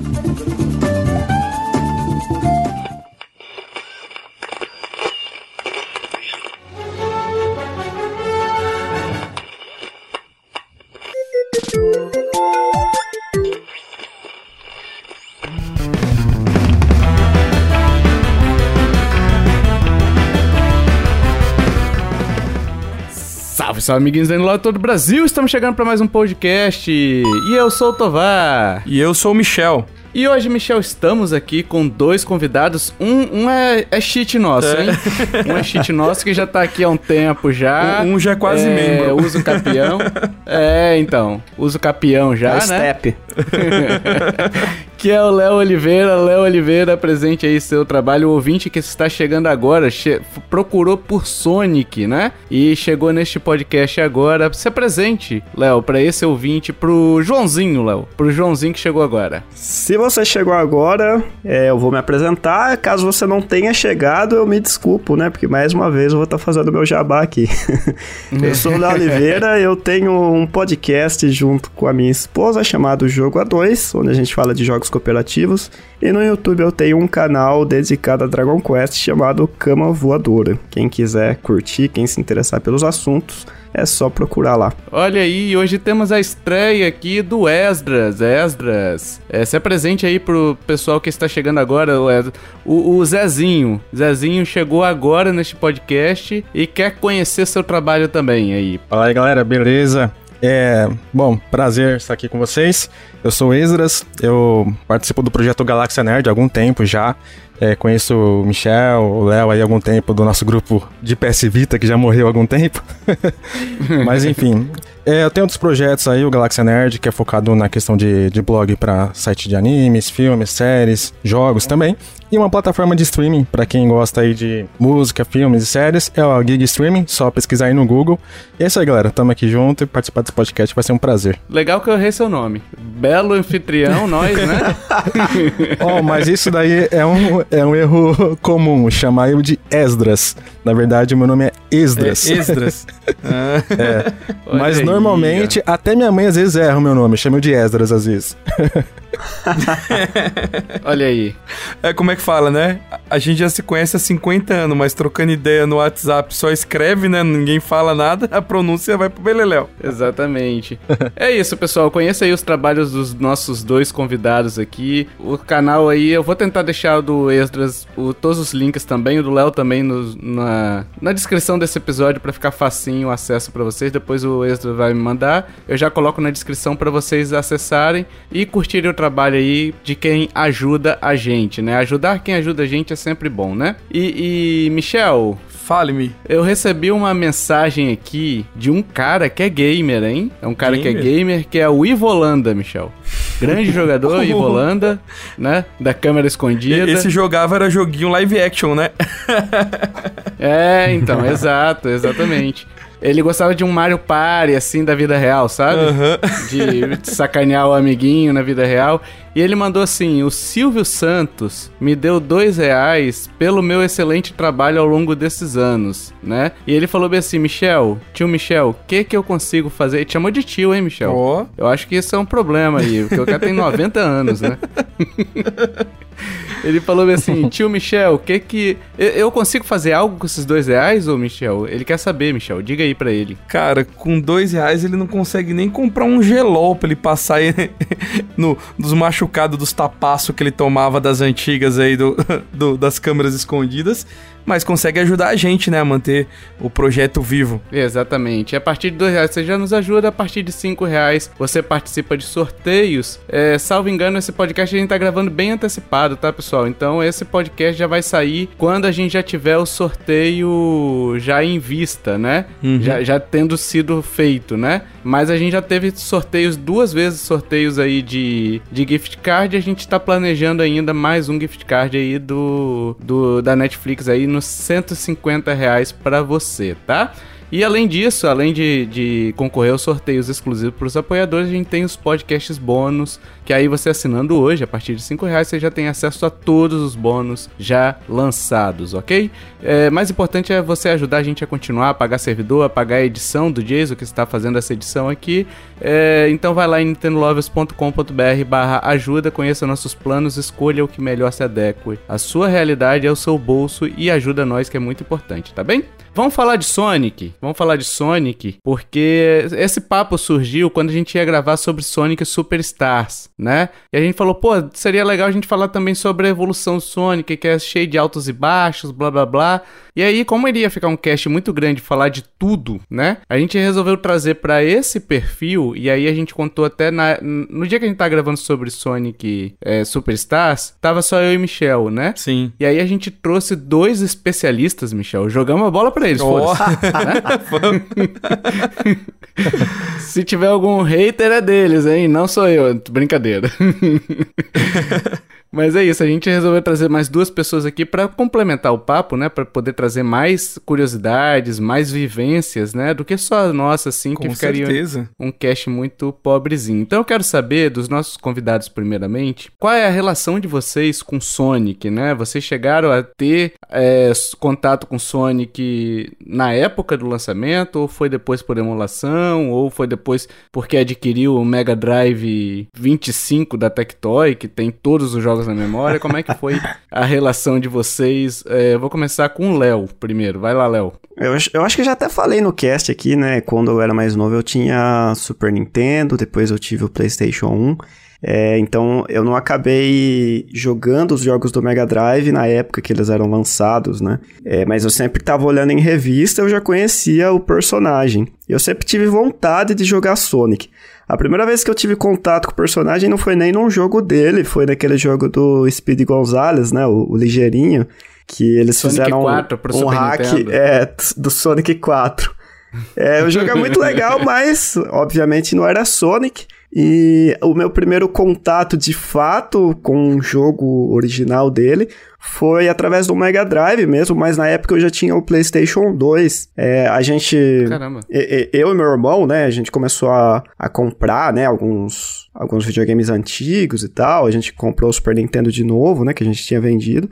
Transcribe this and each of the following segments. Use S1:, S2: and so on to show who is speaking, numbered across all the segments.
S1: Thank you. Salve, amiguinhos do lado todo o Brasil. Estamos chegando para mais um podcast. E eu sou o Tovar.
S2: E eu sou o Michel.
S1: E hoje, Michel, estamos aqui com dois convidados. Um, um é, é cheat nosso, hein? Um é cheat nosso que já tá aqui há um tempo já.
S2: Um, um já é quase
S1: é,
S2: membro.
S1: Usa o capião. é, então. Usa o capião já,
S3: É
S1: né?
S3: step.
S1: que é o Léo Oliveira. Léo Oliveira, apresente aí seu trabalho. O ouvinte que está chegando agora che- procurou por Sonic, né? E chegou neste podcast agora. Se apresente, Léo, para esse ouvinte, pro Joãozinho, Léo. Pro Joãozinho que chegou agora.
S3: Se você chegou agora, é, eu vou me apresentar. Caso você não tenha chegado, eu me desculpo, né? Porque mais uma vez eu vou estar fazendo meu jabá aqui. eu sou o Léo Oliveira, eu tenho um podcast junto com a minha esposa chamado Jogo A2, onde a gente fala de jogos cooperativos. E no YouTube eu tenho um canal dedicado a Dragon Quest chamado Cama Voadora. Quem quiser curtir, quem se interessar pelos assuntos, é só procurar lá.
S1: Olha aí, hoje temos a estreia aqui do Esdras. Esdras, é, se apresente aí pro pessoal que está chegando agora, o, o Zezinho. Zezinho chegou agora neste podcast e quer conhecer seu trabalho também aí.
S4: Fala aí, galera, beleza? É, bom, prazer estar aqui com vocês. Eu sou Esdras, eu participo do projeto Galáxia Nerd há algum tempo já. É, conheço o Michel, o Léo aí há algum tempo do nosso grupo de PS Vita, que já morreu há algum tempo. Mas enfim, é, eu tenho outros projetos aí, o Galáxia Nerd, que é focado na questão de, de blog para site de animes, filmes, séries, jogos também. E uma plataforma de streaming para quem gosta aí de música, filmes e séries, é o Gig Streaming, só pesquisar aí no Google. E é isso aí, galera, tamo aqui junto e participar desse podcast vai ser um prazer.
S1: Legal que eu errei seu nome. Belo anfitrião, nós, né?
S4: Oh, mas isso daí é um, é um erro comum, chamar eu de Esdras. Na verdade, meu nome é Esdras.
S2: É, Esdras. Ah,
S4: É. Mas
S1: aí,
S4: normalmente, até minha mãe às vezes erra o meu nome, chama eu de Esdras às vezes.
S1: Olha aí.
S2: é como é que fala, né? A- gente já se conhece há 50 anos, mas trocando ideia no WhatsApp só escreve, né? Ninguém fala nada, a pronúncia vai pro Beleléu.
S1: Exatamente. é isso, pessoal. Conheça aí os trabalhos dos nossos dois convidados aqui. O canal aí, eu vou tentar deixar o do Esdras, o, todos os links também, o do Léo também no- na, na descrição desse episódio pra ficar facinho o acesso pra vocês. Depois o Esdras vai me mandar. Eu já coloco na descrição pra vocês acessarem e curtirem o trabalho aí de quem ajuda a gente, né? Ajudar quem ajuda a gente é sempre bom, né? E, e Michel,
S2: Fale-me.
S1: eu recebi uma mensagem aqui de um cara que é gamer, hein? É um cara que é
S2: Gamer?
S1: gamer, que é o Ivolanda, Michel. Grande jogador, Ivolanda, né? Da câmera escondida.
S2: Esse jogava era joguinho live action, né?
S1: É, então, exato, exatamente. Ele gostava de um Mario Party, assim, da vida real, sabe?
S2: Aham.
S1: de sacanear o amiguinho na vida real. E ele mandou assim: o Silvio Santos me deu dois reais pelo meu excelente trabalho ao longo desses anos, né? E ele falou bem assim: Michel, tio Michel, o que que eu consigo fazer? Ele te chamou de tio, hein, Michel?
S2: Ó.
S1: Eu acho que isso é um problema aí, porque o cara tem 90 anos, né? Ele falou bem assim, tio Michel, o que que... Eu consigo fazer algo com esses dois reais, ô Michel? Ele quer saber, Michel, diga aí pra ele.
S2: Cara, com dois reais ele não consegue nem comprar um gelol pra ele passar aí no, dos machucados, dos tapaços que ele tomava das antigas aí do, do- das câmeras escondidas. Mas consegue ajudar a gente, né, a manter o projeto vivo.
S1: Exatamente. A partir de dois reais você já nos ajuda. A partir de cinco reais você participa de sorteios. É, salvo engano, esse podcast a gente tá gravando bem antecipado, tá, pessoal? Então esse podcast já vai sair quando a gente já tiver o sorteio já em vista, né?
S2: Uhum.
S1: Já, já tendo sido feito, né? Mas a gente já teve sorteios, duas vezes sorteios aí de, de gift card. A gente tá planejando ainda mais um gift card aí do, do da Netflix aí nos 150 reais pra você, tá? E além disso, além de, de concorrer aos sorteios exclusivos para os apoiadores, a gente tem os podcasts bônus, que aí você assinando hoje, a partir de 5 reais, você já tem acesso a todos os bônus já lançados, ok? É, mais importante é você ajudar a gente a continuar, a pagar servidor, a pagar a edição do Jason, que está fazendo essa edição aqui. É, então vai lá em nintendolovers.com.br barra ajuda, conheça nossos planos, escolha o que melhor se adeque. A sua realidade é o seu bolso e ajuda nós, que é muito importante, tá bem? Vamos falar de Sonic. Vamos falar de Sonic, porque esse papo surgiu quando a gente ia gravar sobre Sonic Superstars, né? E a gente falou, pô, seria legal a gente falar também sobre a evolução Sonic, que é cheio de altos e baixos, blá blá blá. E aí, como iria ficar um cast muito grande falar de tudo, né? A gente resolveu trazer para esse perfil, e aí a gente contou até na, no dia que a gente tá gravando sobre Sonic é, Superstars, tava só eu e Michel, né?
S2: Sim.
S1: E aí a gente trouxe dois especialistas, Michel. Jogamos a bola pra eles,
S2: Oh.
S1: foda-se. né? Se tiver algum hater é deles, hein? Não sou eu. Brincadeira. did. Mas é isso, a gente resolveu trazer mais duas pessoas aqui para complementar o papo, né? Para poder trazer mais curiosidades, mais vivências, né? Do que só a nossa, assim, que
S2: Com
S1: ficaria
S2: certeza.
S1: um cast muito pobrezinho. Então eu quero saber dos nossos convidados, primeiramente, qual é a relação de vocês com Sonic, né? Vocês chegaram a ter é, contato com Sonic na época do lançamento, ou foi depois por emulação, ou foi depois porque adquiriu o Mega Drive 25 da Tectoy, que tem todos os jogos na memória? Como é que foi a relação de vocês? É, vou começar com o Léo primeiro. Vai lá, Léo.
S3: Eu, eu acho que já até falei no cast aqui, né? Quando eu era mais novo, eu tinha Super Nintendo, depois eu tive o PlayStation 1. É, então eu não acabei jogando os jogos do Mega Drive na época que eles eram lançados, né? É, mas eu sempre tava olhando em revista, eu já conhecia o personagem. Eu sempre tive vontade de jogar Sonic. A primeira vez que eu tive contato com o personagem não foi nem num jogo dele, foi naquele jogo do Speed Gonzalez, né? O, o ligeirinho. Que eles
S1: Sonic
S3: fizeram
S1: 4 pro
S3: um
S1: Super
S3: hack é, do Sonic 4. É, o jogo é muito legal, mas obviamente não era Sonic. E o meu primeiro contato de fato com o jogo original dele foi através do Mega Drive mesmo, mas na época eu já tinha o PlayStation 2. É, a gente.
S1: Caramba.
S3: Eu e meu irmão, né, a gente começou a, a comprar, né, alguns, alguns videogames antigos e tal. A gente comprou o Super Nintendo de novo, né, que a gente tinha vendido.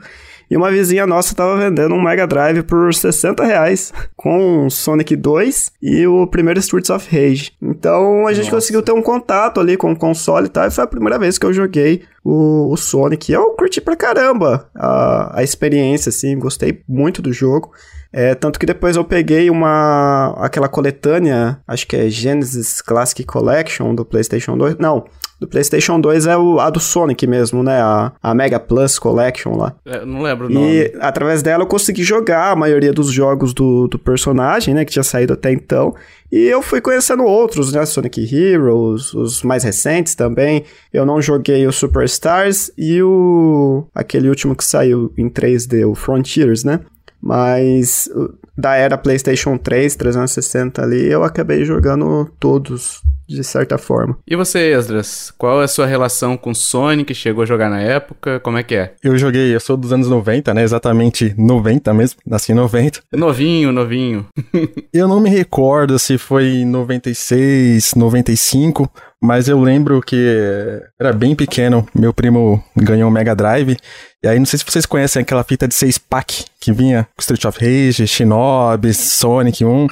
S3: E uma vizinha nossa tava vendendo um Mega Drive por 60 reais, com Sonic 2 e o primeiro Streets of Rage. Então a gente
S1: Nossa.
S3: conseguiu ter um contato ali com o console e tal, e foi a primeira vez que eu joguei o, o Sonic. E eu curti pra caramba a, a experiência, assim, gostei muito do jogo. É, tanto que depois eu peguei uma. aquela coletânea, acho que é Genesis Classic Collection do PlayStation 2. Não, do PlayStation 2 é o, a do Sonic mesmo, né? A, a Mega Plus Collection lá.
S1: É, não lembro o nome.
S3: E através dela eu consegui jogar a maioria dos jogos do, do personagem, né? Que tinha saído até então. E eu fui conhecendo outros, né? Sonic Heroes, os mais recentes também. Eu não joguei o Superstars e o. aquele último que saiu em 3D, o Frontiers, né? Mas o- da era PlayStation 3, 360 ali, eu acabei jogando todos, de certa forma.
S1: E você, Esdras? Qual é a sua relação com Sonic? Chegou a jogar na época? Como é que é?
S4: Eu joguei, eu sou dos anos 90, né? Exatamente 90 mesmo, nasci em 90.
S1: Novinho, novinho.
S4: Eu não me recordo se foi em 96, 95, mas eu lembro que era bem pequeno. Meu primo ganhou um Mega Drive. E aí, não sei se vocês conhecem aquela fita de 6 pack que vinha com Street of Rage, Shinobi, Sonic 1.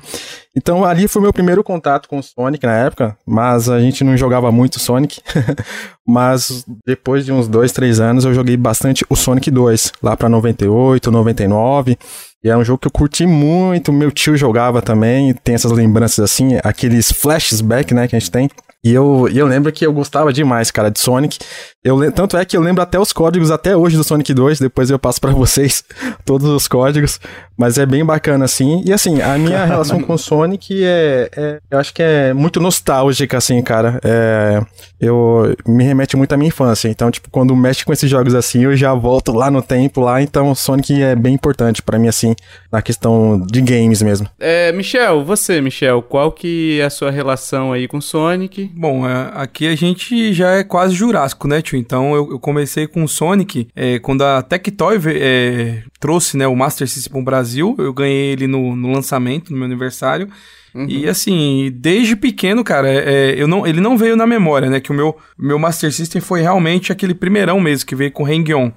S4: Então ali foi meu primeiro contato com o Sonic na época, mas a gente não jogava muito Sonic. mas depois de uns 2, 3 anos eu joguei bastante o Sonic 2, lá pra 98, 99. E é um jogo que eu curti muito, meu tio jogava também, tem essas lembranças assim, aqueles flashback, né, que a gente tem. E eu, e eu lembro que eu gostava demais, cara, de Sonic. Eu, tanto é que eu lembro até os códigos até hoje do Sonic 2, depois eu passo pra vocês todos os códigos, mas é bem bacana assim. E assim, a minha relação com Sonic é, é- eu acho que é muito nostálgica assim, cara. É, eu me remete muito à minha infância, então tipo, quando mexe com esses jogos assim, eu já volto lá no tempo lá, então o Sonic é bem importante pra mim assim, na questão de games mesmo.
S1: É, Michel, você, Michel, qual que é a sua relação aí com Sonic?
S2: Bom, é, aqui a gente já é quase jurássico, né, tio? Então eu, eu comecei com o Sonic é, quando a Tectoy é, trouxe né, o Master System para o Brasil. Eu ganhei ele no, no lançamento, no meu aniversário. Uhum. E assim, desde pequeno, cara, é, eu não, ele não veio na memória, né? Que o meu, meu Master System foi realmente aquele primeirão mesmo, que veio com Hang-On.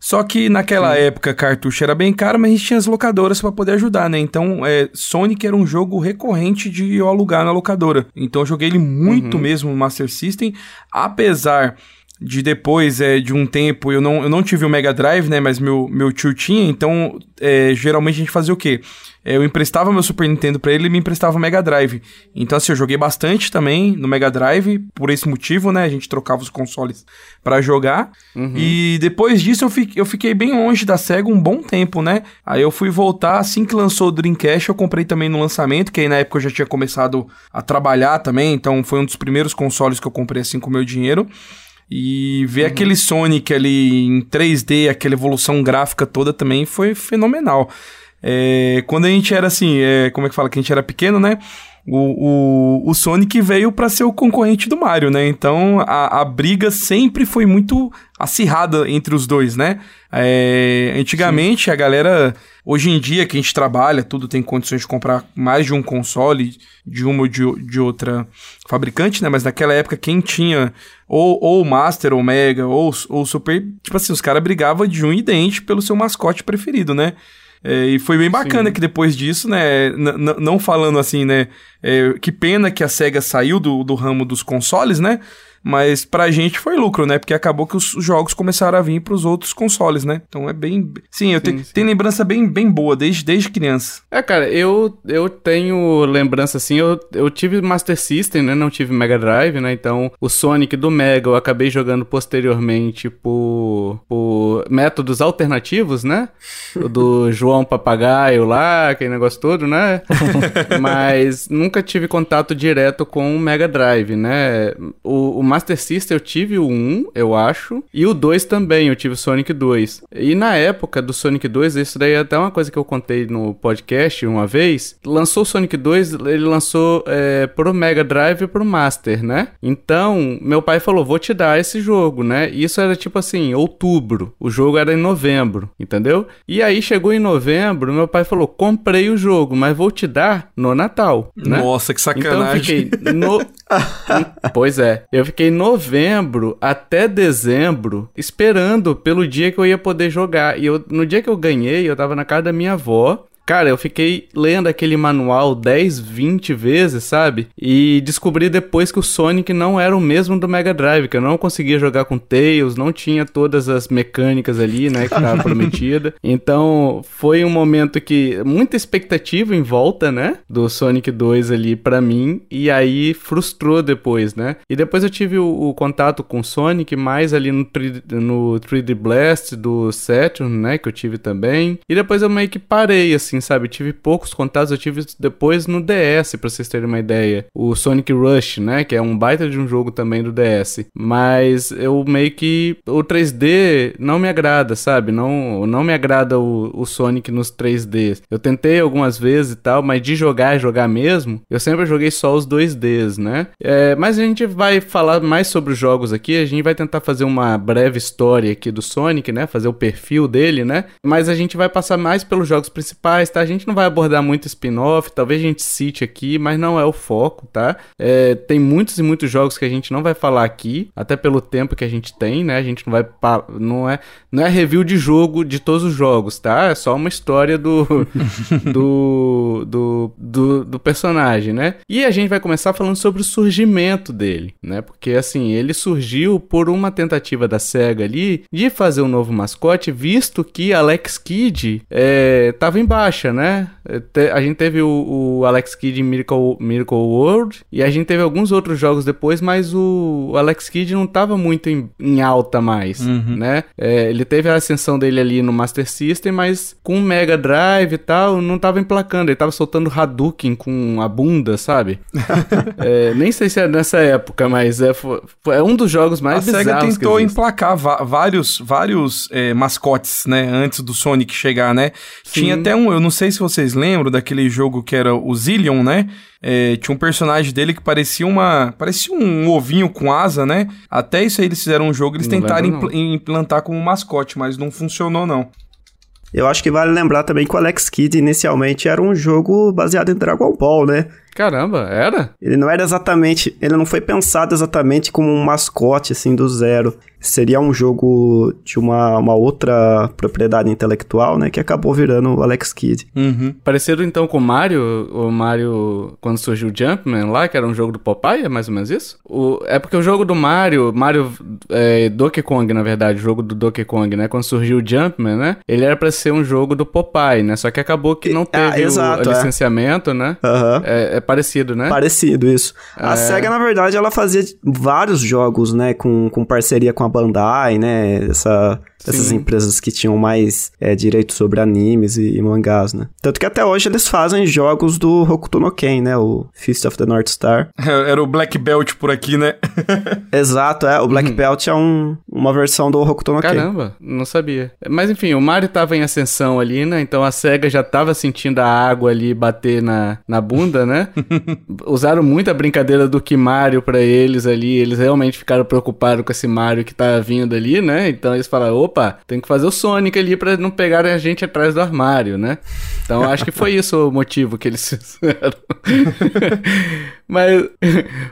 S2: Só que naquela Sim. época cartucho era bem caro, mas a gente tinha as locadoras para poder ajudar, né? Então, é, Sonic era um jogo recorrente de eu alugar na locadora. Então eu joguei ele muito uhum. mesmo no Master System, apesar de depois é, de um tempo, eu não, eu não tive o Mega Drive, né? Mas meu, meu tio tinha, então é, geralmente a gente fazia o quê? É, eu emprestava meu Super Nintendo para ele e me emprestava o Mega Drive. Então, assim, eu joguei bastante também no Mega Drive, por esse motivo, né? A gente trocava os consoles para jogar. Uhum. E depois disso eu, fi, eu fiquei bem longe da SEGA um bom tempo, né? Aí eu fui voltar, assim que lançou o Dreamcast, eu comprei também no lançamento, que aí na época eu já tinha começado a trabalhar também, então foi um dos primeiros consoles que eu comprei assim com o meu dinheiro. E ver uhum. aquele Sonic ali em 3D, aquela evolução gráfica toda também foi fenomenal. É, quando a gente era assim, é, como é que fala? Que a gente era pequeno, né? O, o, o Sonic veio para ser o concorrente do Mario, né? Então a, a briga sempre foi muito acirrada entre os dois, né? É, antigamente Sim. a galera, hoje em dia que a gente trabalha, tudo tem condições de comprar mais de um console de uma ou de, de outra fabricante, né? Mas naquela época quem tinha ou, ou Master, ou Mega, ou, ou Super, tipo assim, os caras brigavam de um e dente pelo seu mascote preferido, né? É, e foi bem bacana Sim. que depois disso, né, não falando assim, né, é, que pena que a SEGA saiu do, do ramo dos consoles, né, mas pra gente foi lucro, né? Porque acabou que os jogos começaram a vir pros outros consoles, né? Então é bem. Sim, eu sim, te... sim. tenho lembrança bem, bem boa, desde, desde criança.
S1: É, cara, eu, eu tenho lembrança assim, eu, eu tive Master System, né? Não tive Mega Drive, né? Então o Sonic do Mega eu acabei jogando posteriormente por, por métodos alternativos, né? O do João Papagaio lá, aquele negócio todo, né? Mas nunca tive contato direto com o Mega Drive, né? O, o Master System eu tive o 1, eu acho, e o 2 também, eu tive o Sonic 2. E na época do Sonic 2, isso daí é até uma coisa que eu contei no podcast uma vez, lançou o Sonic 2, ele lançou é, pro Mega Drive e pro Master, né? Então, meu pai falou, vou te dar esse jogo, né? E isso era tipo assim, outubro, o jogo era em novembro, entendeu? E aí chegou em novembro, meu pai falou, comprei o jogo, mas vou te dar no Natal, né?
S2: Nossa, que sacanagem.
S1: Então fiquei no... pois é, eu fiquei novembro até dezembro esperando pelo dia que eu ia poder jogar. E eu, no dia que eu ganhei, eu tava na casa da minha avó. Cara, eu fiquei lendo aquele manual 10, 20 vezes, sabe? E descobri depois que o Sonic não era o mesmo do Mega Drive, que eu não conseguia jogar com Tails, não tinha todas as mecânicas ali, né, que tava prometida. Então, foi um momento que muita expectativa em volta, né, do Sonic 2 ali para mim, e aí frustrou depois, né? E depois eu tive o, o contato com o Sonic mais ali no, 3, no 3D Blast do Saturn, né, que eu tive também. E depois eu meio que parei assim assim, sabe? tive poucos contatos, eu tive depois no DS, pra vocês terem uma ideia. O Sonic Rush, né? Que é um baita de um jogo também do DS. Mas eu meio que. O 3D não me agrada, sabe? Não, não me agrada o, o Sonic nos 3Ds. Eu tentei algumas vezes e tal, mas de jogar, jogar mesmo, eu sempre joguei só os 2Ds, né? É, mas a gente vai falar mais sobre os jogos aqui, a gente vai tentar fazer uma breve história aqui do Sonic, né? Fazer o perfil dele, né? Mas a gente vai passar mais pelos jogos principais tá? A gente não vai abordar muito spin-off, talvez a gente cite aqui, mas não é o foco, tá? É, tem muitos e muitos jogos que a gente não vai falar aqui, até pelo tempo que a gente tem, né? A gente não vai. Não é, não é review de jogo de todos os jogos, tá? É só uma história do, do, do, do, do personagem, né? E a gente vai começar falando sobre o surgimento dele, né? Porque assim, ele surgiu por uma tentativa da SEGA ali de fazer um novo mascote, visto que Alex Kidd é, tava embaixo baixa, né? A gente teve o, o Alex Kidd em Miracle, Miracle World e a gente teve alguns outros jogos depois, mas o, o Alex Kidd não estava muito em, em, alta mais, uhum. né? É, ele teve a ascensão dele ali no Master System, mas com Mega Drive e tal, não estava emplacando. Ele estava soltando Hadouken com a bunda, sabe? é, nem sei se é nessa época, mas é, foi, é um dos jogos mais
S2: a bizarros. A SEGA tentou emplacar vários, vários mascotes, né? Antes do Sonic chegar, né? Sim. Tinha até um, eu não sei se vocês lembram daquele jogo que era o Zillion, né? É, tinha um personagem dele que parecia uma. parecia um ovinho com asa, né? Até isso aí eles fizeram um jogo, eles não tentaram impl implantar como mascote, mas não funcionou, não.
S3: Eu acho que vale lembrar também que o Alex Kidd inicialmente era um jogo baseado em Dragon Ball, né?
S1: Caramba, era?
S3: Ele não era exatamente. Ele não foi pensado exatamente como um mascote, assim, do zero. Seria um jogo de uma, uma outra propriedade intelectual, né? Que acabou virando o Alex Kidd.
S1: Uhum. Parecido então com o Mario, o Mario, quando surgiu o Jumpman lá, que era um jogo do Popeye, é mais ou menos isso? O, é porque o jogo do Mario, Mario é, Donkey Kong, na verdade, o jogo do Donkey Kong, né? Quando surgiu o Jumpman, né? Ele era pra ser um jogo do Popeye, né? Só que acabou que não teve ah, exato, o, o é. licenciamento, né?
S3: Uhum.
S1: É, é parecido, né?
S3: Parecido, isso. A é... SEGA, na verdade, ela fazia vários jogos, né? Com, com parceria com a Bandai, né? Essa essas empresas que tinham mais é, direito sobre animes e, e, mangás, né? Tanto que até hoje eles fazem jogos do Hokuto no Ken, né? O Fist of the North Star.
S2: Era o Black Belt por aqui, né?
S3: Exato, é. O Black uhum. Belt é um, uma versão do Hokuto no
S1: Ken. Caramba, não sabia. Mas enfim, o Mario tava em ascensão ali, né? Então a SEGA já tava sentindo a água ali bater na, na bunda, né? Usaram muita brincadeira do que Mario para eles ali. Eles realmente ficaram preocupados com esse Mario que tá vindo ali, né? Então eles falaram, opa, tem que fazer o Sonic ali pra não pegar a gente atrás do armário, né? Então acho que foi isso o motivo que eles fizeram. Mas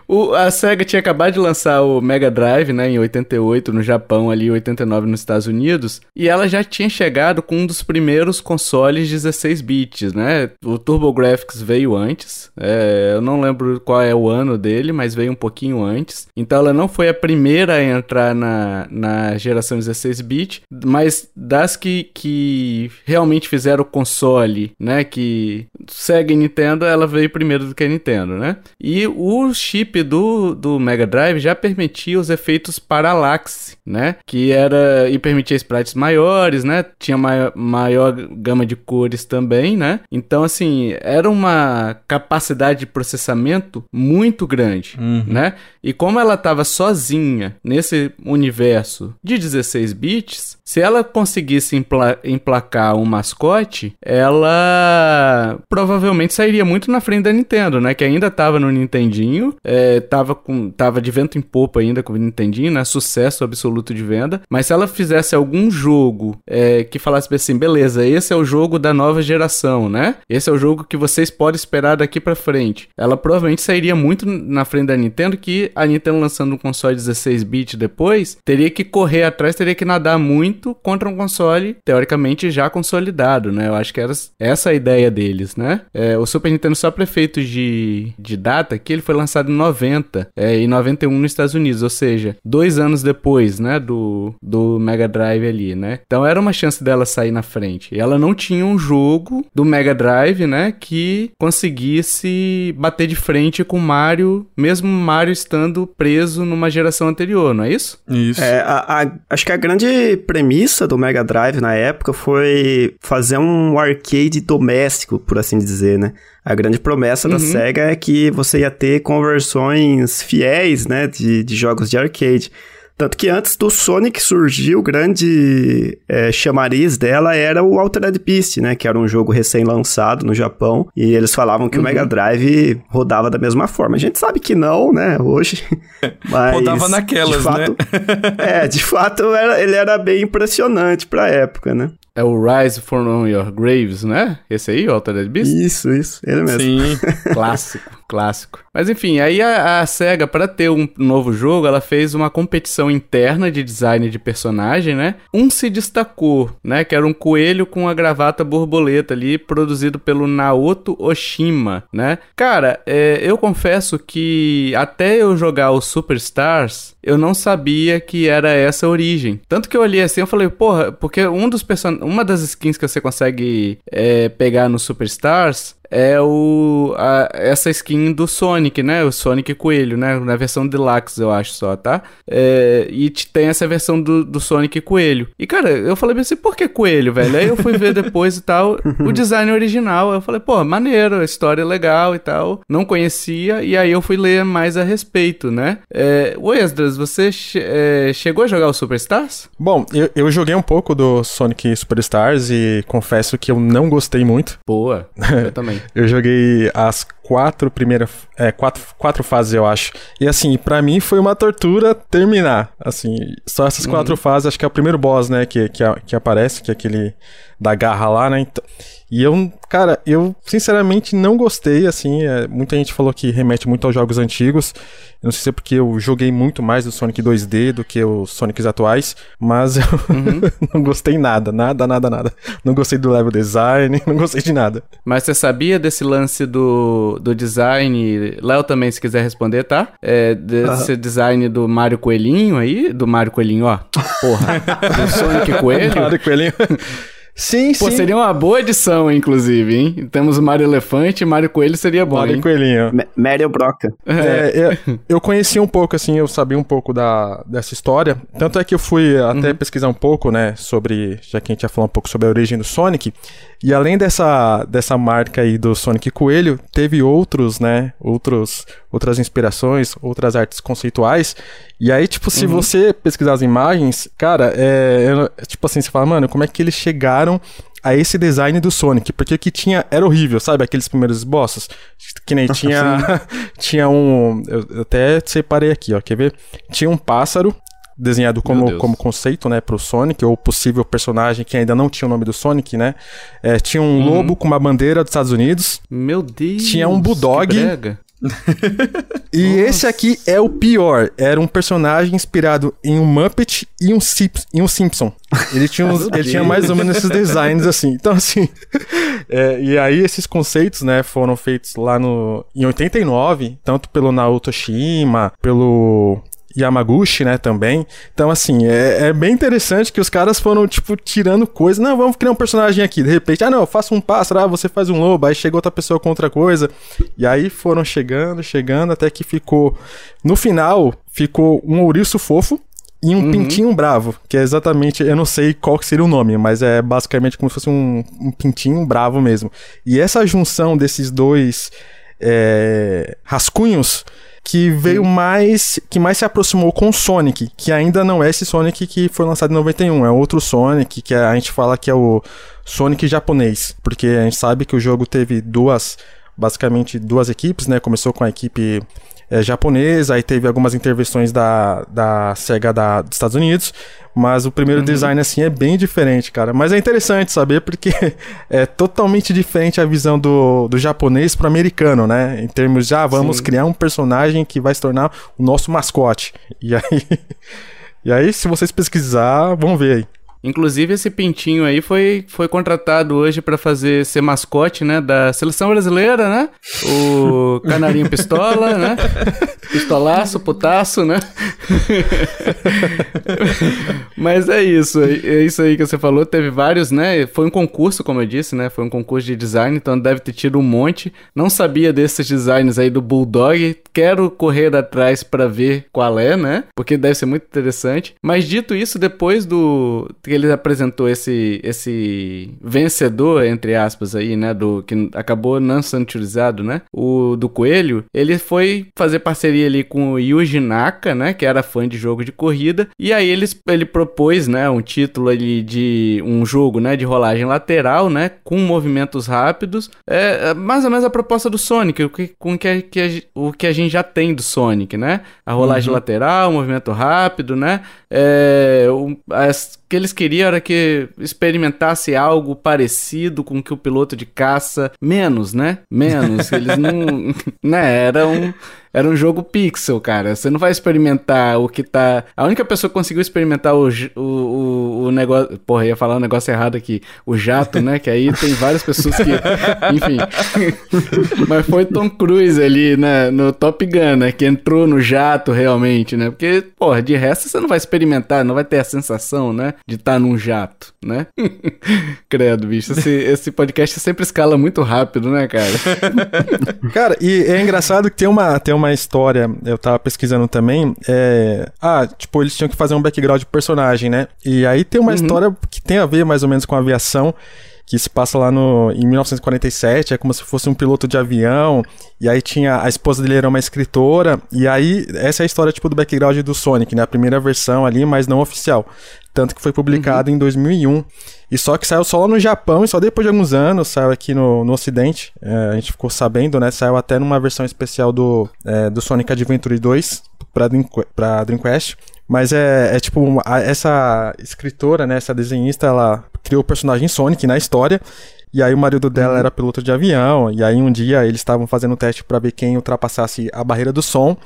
S1: o, a SEGA tinha acabado de lançar o Mega Drive, né, em 88 no Japão, ali 89 nos Estados Unidos, e ela já tinha chegado com um dos primeiros consoles 16 bits, né? O TurboGrafx veio antes, é, eu não lembro qual é o ano dele, mas veio um pouquinho antes. Então ela não foi a primeira a entrar na, na geração 16 bit, mas das que, que realmente fizeram o console, né, que Sega e Nintendo, ela veio primeiro do que a Nintendo, né? E o chip do, do Mega Drive já permitia os efeitos parallaxe, né? Que era e permitia sprites maiores, né? Tinha maior, maior gama de cores também, né? Então, assim, era uma capacidade de processamento muito grande, uhum. né? E como ela estava sozinha nesse universo de 16 bits, se ela conseguisse empla emplacar um mascote, ela provavelmente sairia muito na frente da Nintendo, né? Que ainda estava no Nintendinho, é, tava, com, tava de vento em popa ainda com o Nintendinho, né? Sucesso absoluto de venda. Mas se ela fizesse algum jogo é, que falasse assim, beleza, esse é o jogo da nova geração, né? Esse é o jogo que vocês podem esperar daqui para frente. Ela provavelmente sairia muito na frente da Nintendo, que a Nintendo lançando um console 16-bit depois, teria que correr atrás, teria que nadar muito contra um console, teoricamente, já consolidado, né? Eu acho que era essa a ideia deles, né? É, o Super Nintendo só prefeito de, de data que ele foi lançado em 90 é, e 91 nos Estados Unidos, ou seja, dois anos depois, né, do, do Mega Drive ali, né? Então era uma chance dela sair na frente. E ela não tinha um jogo do Mega Drive, né, que conseguisse bater de frente com Mario, mesmo Mario estando preso numa geração anterior, não é isso?
S3: Isso. É, a, a, acho que a grande premissa do Mega Drive na época foi fazer um arcade doméstico, por assim dizer, né? A grande promessa uhum. da SEGA é que você ia ter conversões fiéis, né, de, de jogos de arcade. Tanto que antes do Sonic surgir, o grande é, chamariz dela era o Altered Beast, né? Que era um jogo recém-lançado no Japão. E eles falavam que uhum. o Mega Drive rodava da mesma forma. A gente sabe que não, né? Hoje.
S2: Mas, rodava naquelas,
S3: fato,
S2: né?
S3: é, de fato, era, ele era bem impressionante pra época, né?
S1: É o Rise from Your Graves, né? Esse aí, o Altered Beast?
S3: Isso, isso, ele mesmo.
S1: Sim, clássico, clássico. Mas enfim, aí a, a SEGA, para ter um novo jogo, ela fez uma competição interna de design de personagem, né? Um se destacou, né? Que era um coelho com a gravata borboleta ali, produzido pelo Naoto Oshima, né? Cara, é, eu confesso que até eu jogar o Superstars, eu não sabia que era essa a origem. Tanto que eu olhei assim, eu falei, porra, porque um dos person uma das skins que você consegue é, pegar no Superstars é o a, essa skin do Sonic, né? O Sonic Coelho, né? Na versão Deluxe, eu acho só, tá? É, e tem essa versão do, do Sonic Coelho. E, cara, eu falei assim, por que coelho, velho? Aí eu fui ver depois e tal, o design original. Eu falei, pô, maneiro, a história é legal e tal. Não conhecia, e aí eu fui ler mais a respeito, né? É, o Esdras, você che é, chegou a jogar o Superstars?
S4: Bom, eu, eu joguei um pouco do Sonic Superstars e confesso que eu não gostei muito.
S1: Boa, eu também.
S4: Eu joguei as quatro primeiras. É, quatro, quatro fases, eu acho. E assim, para mim foi uma tortura terminar. Assim, só essas quatro uhum. fases, acho que é o primeiro boss, né, que, que, que aparece, que é aquele da garra lá, né? Então, e eu, cara, eu sinceramente não gostei, assim. É, muita gente falou que remete muito aos jogos antigos. Eu não sei se é porque eu joguei muito mais do Sonic 2D do que os Sonics atuais, mas eu uhum. não gostei nada, nada, nada, nada. Não gostei do level design, não gostei de nada.
S1: Mas você sabia desse lance do, do design? Léo também, se quiser responder, tá? É, desse uhum. design do Mario Coelhinho aí, do Mario Coelhinho, ó. Porra, do Sonic Coelho. Mario Coelhinho.
S4: Sim,
S1: Pô, sim. seria uma boa edição, inclusive, hein? Temos o Mario Elefante e Mario Coelho seria bom,
S4: Mario
S1: hein?
S4: Coelhinho.
S3: M Mario Broca.
S4: É, é eu, eu conheci um pouco, assim, eu sabia um pouco da, dessa história. Tanto é que eu fui até uhum. pesquisar um pouco, né, sobre... Já que a gente ia falar um pouco sobre a origem do Sonic. E além dessa, dessa marca aí do Sonic Coelho, teve outros, né? Outros, outras inspirações, outras artes conceituais. E aí, tipo, se uhum. você pesquisar as imagens, cara, é, é, Tipo assim, você fala, mano, como é que eles chegaram a esse design do Sonic, porque o que tinha era horrível, sabe? Aqueles primeiros bosses. Que nem tinha. tinha um. Eu até separei aqui, ó. Quer ver? Tinha um pássaro desenhado como, como conceito, né, pro Sonic, ou possível personagem que ainda não tinha o nome do Sonic, né? É, tinha um uhum. lobo com uma bandeira dos Estados Unidos.
S1: Meu Deus!
S4: Tinha um bulldog. e Nossa. esse aqui é o pior. Era um personagem inspirado em um Muppet e um, e um Simpson. Ele tinha, uns, ele tinha mais ou menos esses designs assim. Então, assim. É, e aí, esses conceitos, né, foram feitos lá no, em 89, tanto pelo Naoto Shima, pelo Yamaguchi, né, também. Então, assim, é, é, bem interessante que os caras foram, tipo, tirando coisa. Não, vamos criar um personagem aqui. De repente, ah, não, eu faço um pássaro, ah, você faz um lobo. Aí chegou outra pessoa com outra coisa. E aí foram chegando, chegando, até que ficou. No final, ficou um ouriço fofo e um uhum. pintinho bravo, que é exatamente, eu não sei qual que seria o nome, mas é basicamente como se fosse um, um pintinho bravo mesmo. E essa junção desses dois é, rascunhos que veio Sim. mais. que mais se aproximou com o Sonic, que ainda não é esse Sonic que foi lançado em 91, é outro Sonic, que a gente fala que é o Sonic japonês, porque a gente sabe que o jogo teve duas. basicamente duas equipes, né? Começou com a equipe é, japonesa, aí teve algumas intervenções da, da SEGA da, dos Estados Unidos, mas o primeiro uhum. design, assim, é bem diferente, cara. Mas é interessante saber porque é totalmente diferente a visão do, do japonês pro americano, né? Em termos de, ah, vamos Sim. criar um personagem que vai se tornar o nosso mascote. E aí... e aí, se vocês pesquisar, vão ver aí.
S1: Inclusive, esse pintinho aí foi, foi contratado hoje para fazer ser mascote, né? Da seleção brasileira, né? O Canarinho Pistola, né? Pistolaço, putaço, né? Mas é isso, é isso aí que você falou. Teve vários, né? Foi um concurso, como eu disse, né? Foi um concurso de design, então deve ter tido um monte. Não sabia desses designs aí do Bulldog. Quero correr atrás para ver qual é, né? Porque deve ser muito interessante. Mas dito isso, depois do ele apresentou esse, esse vencedor, entre aspas, aí, né? Do que acabou não sendo utilizado, né? O do Coelho, ele foi fazer parceria ali com o Yuji Naka, né? Que era fã de jogo de corrida. E aí ele, ele propôs, né? Um título ali de um jogo, né? De rolagem lateral, né? Com movimentos rápidos. É, é mais ou menos a proposta do Sonic, o que, com que, que o que a gente já tem do Sonic, né? A rolagem uhum. lateral, movimento rápido, né? É, o, as, que eles queriam era que experimentasse algo parecido com que o piloto de caça, menos, né? Menos. Eles não. né? Era um era um jogo pixel, cara. Você não vai experimentar o que tá. A única pessoa que conseguiu experimentar o, o, o, o negócio. Porra, ia falar um negócio errado aqui. O jato, né? Que aí tem várias pessoas que. Enfim. Mas foi Tom Cruise ali, né? No Top Gun, né? Que entrou no jato realmente, né? Porque, porra, de resto você não vai experimentar, não vai ter a sensação, né? De estar tá num jato, né? Credo, bicho. Esse, esse podcast sempre escala muito rápido, né, cara?
S4: cara, e é engraçado que tem uma, tem uma história, eu tava pesquisando também. É... Ah, tipo, eles tinham que fazer um background de personagem, né? E aí tem uma uhum. história que tem a ver mais ou menos com aviação que se passa lá no, em 1947, é como se fosse um piloto de avião, e aí tinha, a esposa dele era uma escritora, e aí, essa é a história, tipo, do background do Sonic, né, a primeira versão ali, mas não oficial, tanto que foi publicado uhum. em 2001, e só que saiu só lá no Japão, e só depois de alguns anos saiu aqui no, no ocidente, é, a gente ficou sabendo, né, saiu até numa versão especial do, é, do Sonic Adventure 2, pra, Dream, pra Dreamcast, mas é, é tipo, essa escritora, né, essa desenhista, ela criou o personagem Sonic na história. E aí o marido dela uhum. era piloto de avião. E aí um dia eles estavam fazendo um teste para ver quem ultrapassasse a barreira do som.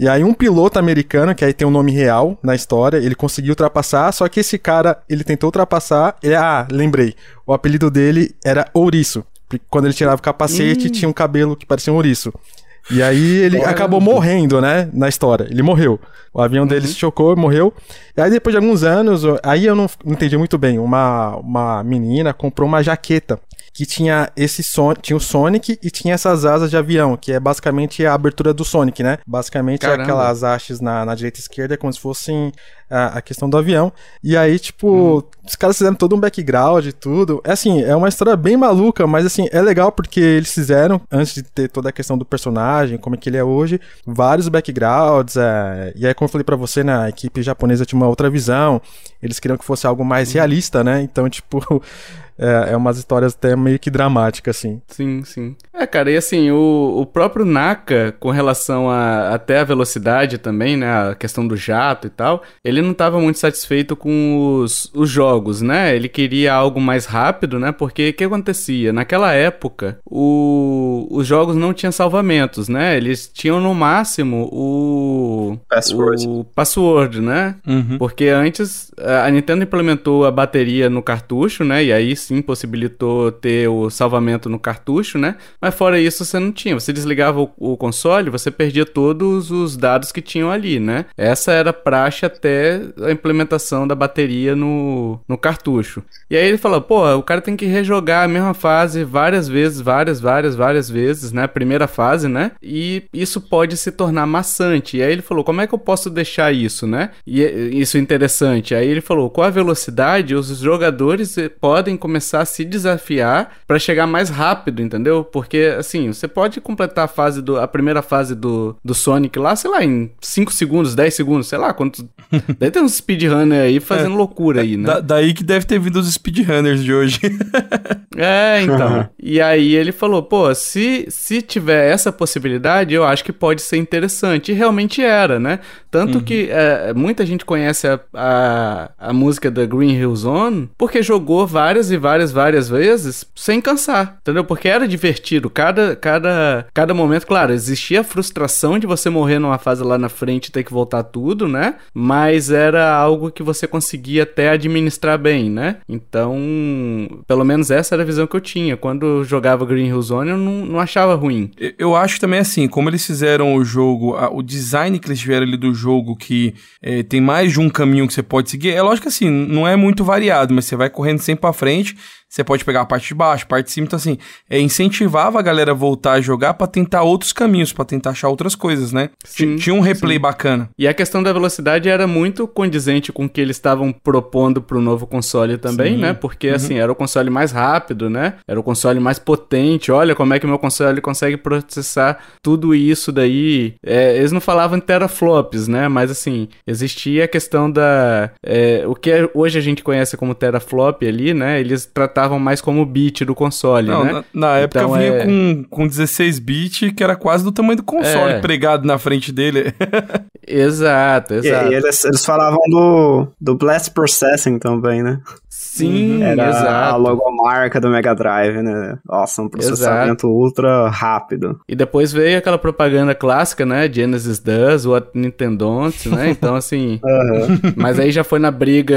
S4: E aí um piloto americano, que aí tem um nome real na história, ele conseguiu ultrapassar, só que esse cara, ele tentou ultrapassar, e, ah, lembrei, o apelido dele era Ouriço. Quando ele tirava o capacete, uhum. tinha um cabelo que parecia um ouriço. E aí ele acabou morrendo, né? Na história. Ele morreu. O avião dele uhum. se chocou, morreu. E aí depois de alguns anos, aí eu não entendi muito bem. Uma, uma menina comprou uma jaqueta que tinha esse son tinha o Sonic e tinha essas asas de avião, que é basicamente a abertura do Sonic, né? Basicamente é aquelas hastes na, na direita e esquerda, como se fossem a, a questão do avião. E aí, tipo, hum. os caras fizeram todo um background e tudo. É assim, é uma história bem maluca, mas assim, é legal porque eles fizeram, antes de ter toda a questão do personagem, como é que ele é hoje, vários backgrounds. É... E aí, como eu falei pra você, né, a equipe japonesa tinha uma outra visão. Eles queriam que fosse algo mais hum. realista, né? Então, tipo. É, é umas histórias até meio que dramáticas, assim.
S1: Sim, sim. É, cara, e assim, o, o próprio Naka, com relação a, até a velocidade também, né, a questão do jato e tal, ele não estava muito satisfeito com os, os jogos, né? Ele queria algo mais rápido, né? Porque o que acontecia? Naquela época, o, os jogos não tinham salvamentos, né? Eles tinham no máximo o
S3: password,
S1: o password né? Uhum. Porque antes a Nintendo implementou a bateria no cartucho, né? E aí sim possibilitou ter o salvamento no cartucho, né? Mas fora isso você não tinha. Você desligava o, o console, você perdia todos os dados que tinham ali, né? Essa era praxe até a implementação da bateria no, no cartucho. E aí ele falou, pô, o cara tem que rejogar a mesma fase várias vezes, várias, várias, várias vezes, né? Primeira fase, né? E isso pode se tornar maçante. E aí ele falou, como é que eu posso deixar isso, né? E isso é interessante. Aí ele falou, com a velocidade, os jogadores podem começar a se desafiar para chegar mais rápido, entendeu? Porque, assim, você pode completar a fase do. a primeira fase do, do Sonic lá, sei lá, em 5 segundos, 10 segundos, sei lá, quanto. Daí tem uns speedrunner aí fazendo é, loucura aí, né?
S2: Da, daí que deve ter vindo os speedrunners de hoje.
S1: é, então. Uhum. E aí ele falou, pô, se, se tiver essa possibilidade, eu acho que pode ser interessante. E realmente era, né? Tanto uhum. que é, muita gente conhece a, a, a música da Green Hill Zone porque jogou várias e várias, várias vezes sem cansar, entendeu? Porque era divertido. Cada, cada, cada momento, claro, existia a frustração de você morrer numa fase lá na frente e ter que voltar tudo, né? Mas era algo que você conseguia até administrar bem, né? Então, pelo menos essa era a visão que eu tinha. Quando jogava Green Hill Zone, eu não, não achava ruim.
S2: Eu acho também assim, como eles fizeram o jogo, a, o design que eles tiveram ali do jogo, que é, tem mais de um caminho que você pode seguir, é lógico que assim, não é muito variado, mas você vai correndo sempre pra frente você pode pegar a parte de baixo, a parte de cima, então assim, é, incentivava a galera a voltar a jogar para tentar outros caminhos, para tentar achar outras coisas, né? Sim, Tinha um replay sim. bacana.
S1: E a questão da velocidade era muito condizente com o que eles estavam propondo pro novo console também, sim. né? Porque uhum. assim, era o console mais rápido, né? Era o console mais potente. Olha como é que o meu console consegue processar tudo isso daí. É, eles não falavam em teraflops, né? Mas assim, existia a questão da. É, o que hoje a gente conhece como teraflop ali, né? Eles tratavam tratavam mais como bit do console,
S2: Não,
S1: né?
S2: na, na época
S1: Então,
S2: vinha
S1: é-
S2: com, com 16 bit, que era quase do tamanho do console
S1: É.
S2: pregado na frente dele.
S1: Exato,
S3: E,
S1: exato.
S3: e eles, eles falavam do, do Blast Processing também, né?
S1: Sim,
S3: Era a
S1: exato.
S3: logomarca do Mega Drive, né? Nossa, um processamento ultra rápido.
S1: E depois veio aquela propaganda clássica, né? Genesis does, what Nintendo don't, né? Então, assim...
S3: Aham.
S1: Mas aí já foi na briga...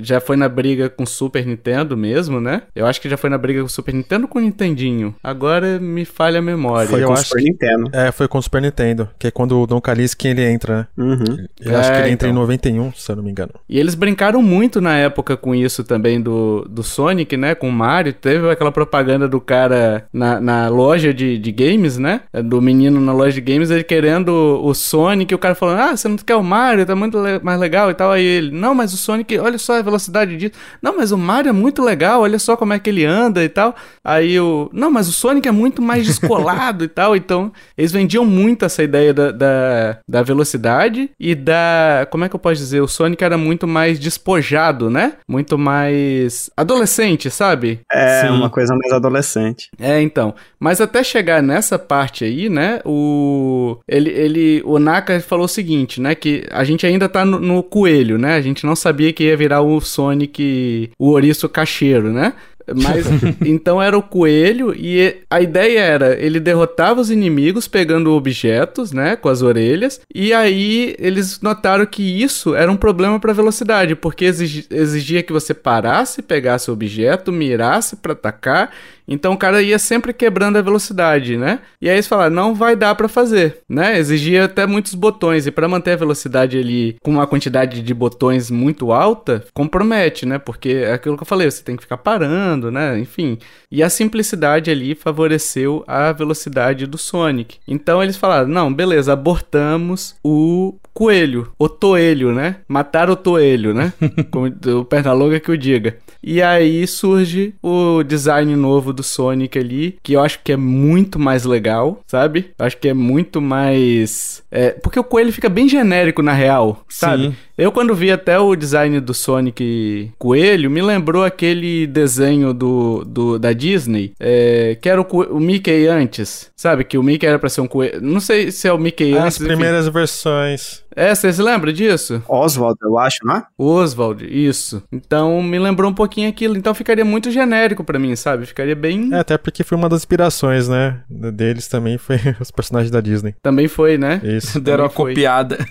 S1: Já foi na briga com Super Nintendo mesmo, né? Eu acho que já foi na briga com Super Nintendo ou com o Nintendinho. Agora me falha a memória.
S3: Foi
S4: eu
S3: com o Super Nintendo.
S4: É, foi com o Super Nintendo, que é quando o Don Calliski ele entra, né?
S3: Uhum.
S4: Eu acho que
S1: É,
S4: ele entra
S1: então.
S4: em 91, se eu não me engano.
S1: E eles brincaram muito na época com isso também do, do Sonic, né? Com o Mario. Teve aquela propaganda do cara na, na loja de, de games, né? Do menino na loja de games, ele querendo o Sonic, e o cara falando, ah, você não quer o Mario, tá muito le- mais legal e tal. Aí ele, não, mas o Sonic, olha só a velocidade disso. Não, mas o Mario é muito legal, olha só como é que ele anda e tal. Aí o, não, mas o Sonic é muito mais descolado e tal. Então, eles vendiam muito essa ideia da, da, da velocidade e da. Como é que eu posso dizer? O Sonic era muito mais despojado, né? Muito mais adolescente, sabe?
S3: É
S2: Sim.
S3: uma coisa mais adolescente.
S1: É, então. Mas até chegar nessa parte aí, né? O. Ele. ele o Naka falou o seguinte, né? Que a gente ainda tá no, no coelho, né? A gente não sabia que ia virar o Sonic. O ouriço cacheiro, né? Mas então era o coelho e a ideia era ele derrotava os inimigos pegando objetos, né, com as orelhas. E aí eles notaram que isso era um problema para velocidade, porque exigi- exigia que você parasse, pegasse o objeto, mirasse para atacar. Então o cara ia sempre quebrando a velocidade, né? E aí eles falaram, não vai dar pra fazer, né? Exigia até muitos botões e pra manter a velocidade ali com uma quantidade de botões muito alta, compromete, né? Porque é aquilo que eu falei, você tem que ficar parando, né? Enfim. E a simplicidade ali favoreceu a velocidade do Sonic. Então eles falaram, não, beleza, abortamos o coelho, o toelho, né? Matar o toelho, né? Como o Pernalonga que o diga. E aí surge o design novo do Sonic ali, que eu acho que é muito mais legal, sabe? Eu acho que é muito mais. É, porque o coelho fica bem genérico na real, sabe?
S2: Sim.
S1: Eu, quando vi até o design do Sonic Coelho, me lembrou aquele desenho do, do da Disney, é, que era o, o Mickey antes, sabe? Que o Mickey era pra ser um coelho. Não sei se é o Mickey
S4: As
S1: antes. enfim.
S4: primeiras versões.
S1: É, vocês lembram disso?
S3: Oswald, eu acho, não é?
S1: Oswald, isso. Então me lembrou um pouquinho aquilo. Então ficaria muito genérico pra mim, sabe? Ficaria bem.
S4: É, até porque foi uma das inspirações, né? Deles também foi os personagens da Disney.
S1: Também foi, né?
S4: Isso.
S2: Deram
S1: foi.
S2: copiada.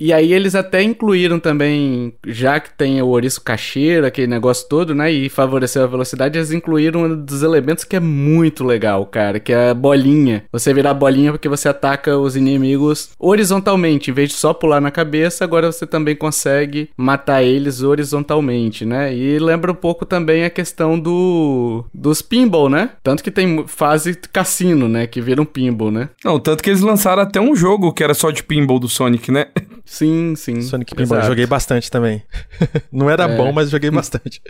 S1: E aí eles até incluíram também, já que tem o ouriço cacheiro, aquele negócio todo, né? E favoreceu a velocidade, eles incluíram um dos elementos que é muito legal, cara, que é a bolinha. Você virar a bolinha porque você ataca os inimigos horizontalmente, em vez de só pular na cabeça, agora você também consegue matar eles horizontalmente, né? E lembra um pouco também a questão do dos pinball, né? Tanto que tem fase cassino, né? Que vira um pinball, né?
S2: Não, tanto que eles lançaram até um jogo que era só de pinball do Sonic, né?
S1: Sim, sim.
S4: Sonic Pinball,
S1: Exato.
S4: joguei bastante também. Não era
S1: É.
S4: bom, mas joguei bastante.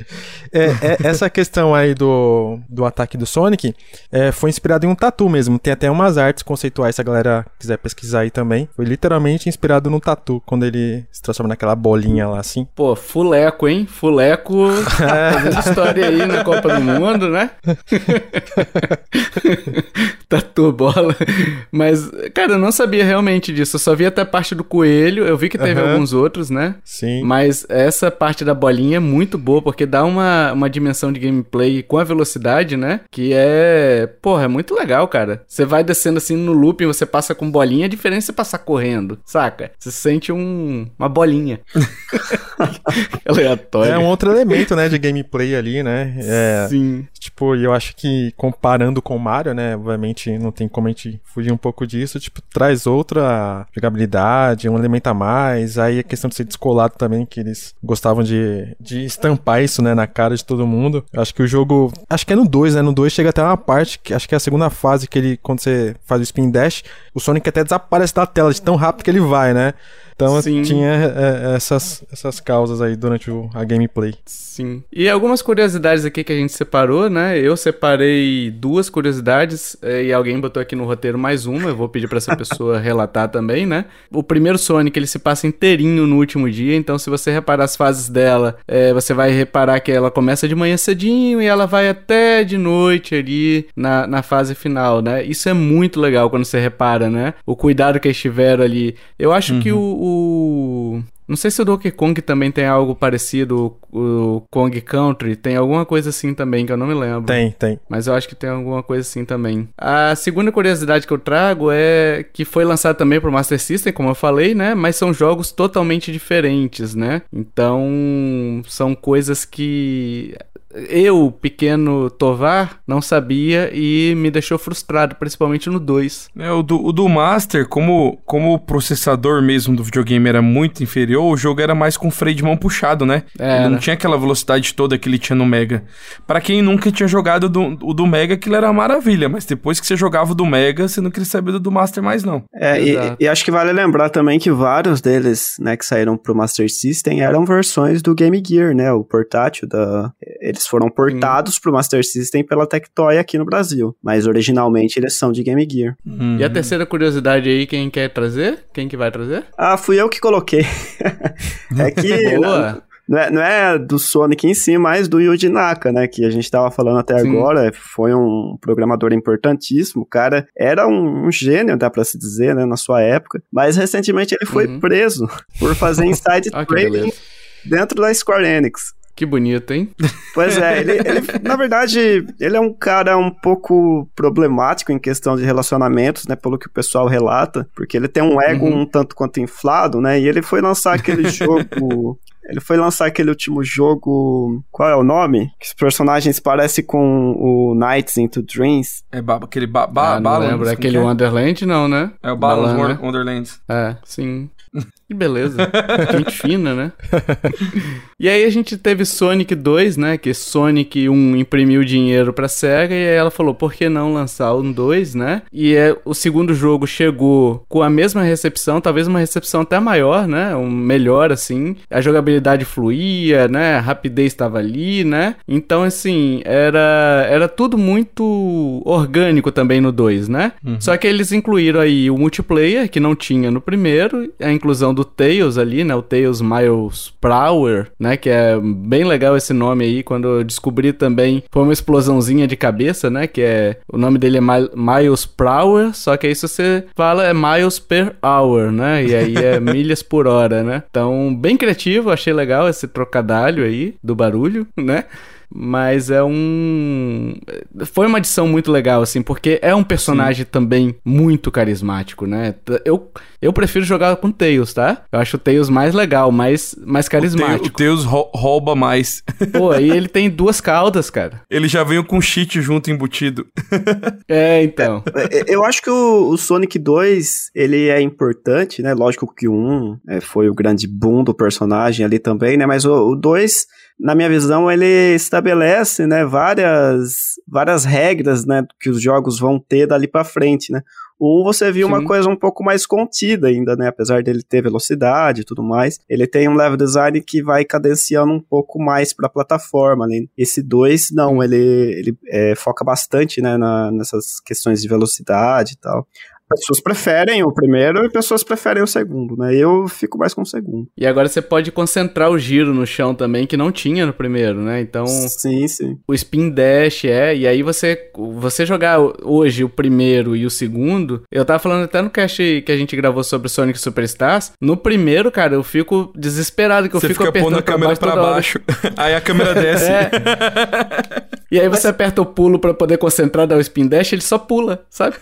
S4: É, é, essa questão aí do, do ataque do Sonic é, foi inspirado em um tatu mesmo. Tem até umas artes conceituais, se a galera quiser pesquisar aí também. Foi literalmente inspirado no tatu, quando ele se transforma naquela bolinha lá assim.
S1: Pô, fuleco, hein? Fuleco fazendo história aí na Copa do Mundo, né? Tatu bola. Mas, cara, eu não sabia realmente disso. Eu só vi até a parte do coelho. Eu vi que teve
S4: Aham.
S1: alguns outros, né?
S4: Sim.
S1: Mas essa parte da bolinha é muito boa, porque dá uma, uma dimensão de gameplay com a velocidade, né? Que é. Porra, é muito legal, cara. Você vai descendo assim no looping, você passa com bolinha, a diferença é você passar correndo, saca? Você sente um, uma bolinha. Aleatório.
S4: É um outro elemento, né, de gameplay ali, né? É,
S1: Sim.
S4: Tipo, e eu acho que comparando com o Mario, né? Obviamente não tem como a gente fugir um pouco disso. Tipo, traz outra jogabilidade, um elemento a mais. Aí a questão de ser descolado também, que eles gostavam de, de estampar isso, né? Na cara de todo mundo. Eu acho que o jogo. Acho que é no 2, né? No 2 chega até uma parte, que acho que é a segunda fase que ele, quando você faz o spin dash, o Sonic até desaparece da tela de tão rápido que ele vai, né? Então
S1: Sim.
S4: tinha é, essas, essas causas aí durante o, a gameplay.
S1: Sim. E algumas curiosidades aqui que a gente separou, né? Eu separei duas curiosidades eh, e alguém botou aqui no roteiro mais uma. Eu vou pedir para essa pessoa relatar também, né? O primeiro Sonic ele se passa inteirinho no último dia, então se você reparar as fases dela, é, você vai reparar que ela começa de manhã cedinho e ela vai até de noite ali na, na fase final, né? Isso é muito legal quando você repara, né? O cuidado que eles tiveram ali. Eu acho uhum. que o, o, não sei se o Donkey Kong também tem algo parecido, o Kong Country, tem alguma coisa assim também, que eu não me lembro.
S4: Tem, tem.
S1: Mas eu acho que tem alguma coisa assim também. A segunda curiosidade que eu trago é que foi lançado também pro Master System, como eu falei, né? Mas são jogos totalmente diferentes, né? Então, são coisas que eu, pequeno Tovar, não sabia e me deixou frustrado, principalmente no 2.
S2: É, o do, o do Master, como, como o processador mesmo do videogame era muito inferior, o jogo era mais com freio de mão puxado, né? É, ele não tinha aquela velocidade toda que ele tinha no Mega. Para quem nunca tinha jogado do, o do Mega, aquilo era uma maravilha, mas depois que você jogava o do Mega, você não queria saber do, do Master mais, não.
S3: É, e, e, acho que vale lembrar também que vários deles, né, que saíram pro Master System eram versões do Game Gear, né? O portátil da. Eles foram portados Sim. pro Master System pela Tectoy aqui no Brasil. Mas originalmente eles são de Game Gear.
S1: Uhum. E a terceira curiosidade aí, quem quer trazer? Quem que vai trazer?
S3: Ah, fui eu que coloquei. é que. Boa. Não é, não é, do Sonic em si, mas do Yuji Naka, né? Que a gente tava falando até Sim. agora. Foi um programador importantíssimo. O cara era um, um, gênio, dá pra se dizer, né? Na sua época. Mas recentemente ele foi uhum. preso por fazer inside ah, trading dentro da Square Enix.
S1: Que bonito, hein?
S3: Pois é, ele, ele, na verdade, ele é um cara um pouco problemático em questão de relacionamentos, né? Pelo que o pessoal relata, porque ele tem um ego uhum. um tanto quanto inflado, né? E ele foi lançar aquele jogo. Ele foi lançar aquele último jogo. Qual é o nome? Que os personagens parecem com o Nights into Dreams.
S2: É ba aquele ba ba ah,
S1: não lembro. É aquele é? Wonderland, não, né?
S2: É o Balance né? Wonderland.
S1: É, sim. Que beleza. Gente fina, né? e aí a gente teve Sonic 2, né? Que Sonic 1 imprimiu dinheiro pra SEGA e aí ela falou, por que não lançar um 2, né? E é, o segundo jogo chegou com a mesma recepção, talvez uma recepção até maior, né? Um melhor, assim. A jogabilidade fluía, né? A rapidez estava ali, né? Então, assim, era, era tudo muito orgânico também no 2, né? Uhum. Só que eles incluíram aí o multiplayer, que não tinha no primeiro, a inclusão do Tails ali, né? O Tails Miles Prower, né? Que é bem legal esse nome aí. Quando eu descobri também, foi uma explosãozinha de cabeça, né? Que é. O nome dele é Miles Prower, só que aí se você fala é Miles per Hour, né? E aí é milhas por hora, né? Então, bem criativo, achei legal esse trocadilho aí do barulho, né? Mas é um. Foi uma adição muito legal, assim, porque é um personagem Sim. também muito carismático, né? Eu, eu prefiro jogar com Tails, tá? Eu acho o Tails mais legal, mais, mais carismático. O
S2: Tails rouba mais.
S1: Pô, e ele tem duas caudas, cara.
S2: Ele já veio com cheat junto embutido.
S1: é, então.
S3: É, é, eu acho que o, o, Sonic 2, ele é importante, né? Lógico que o 1 é, foi o grande boom do personagem ali também, né? Mas o, o 2 na minha visão, ele estabelece, né, várias, várias regras, né, que os jogos vão ter dali para frente, né. O 1 você viu Sim. uma coisa um pouco mais contida ainda, né? Apesar dele ter velocidade e tudo mais. Ele tem um level design que vai cadenciando um pouco mais pra plataforma, né? Esse 2, não, ele, ele é, foca bastante, né? Na, nessas questões de velocidade e tal. Pessoas preferem o primeiro e pessoas preferem o segundo, né? Eu fico mais com o segundo.
S1: E agora você pode concentrar o giro no chão também, que não tinha no primeiro, né? Então.
S3: Sim, sim.
S1: O spin dash é. E aí você, você jogar hoje o primeiro e o segundo. Eu tava falando até no cast que a gente gravou sobre Sonic Superstars. No primeiro, cara, eu fico desesperado, que eu
S2: você
S1: fica
S2: apertando a câmera pra baixo. aí a câmera desce. É.
S1: e aí você aperta o pulo para poder concentrar, dar o spin dash, ele só pula, sabe?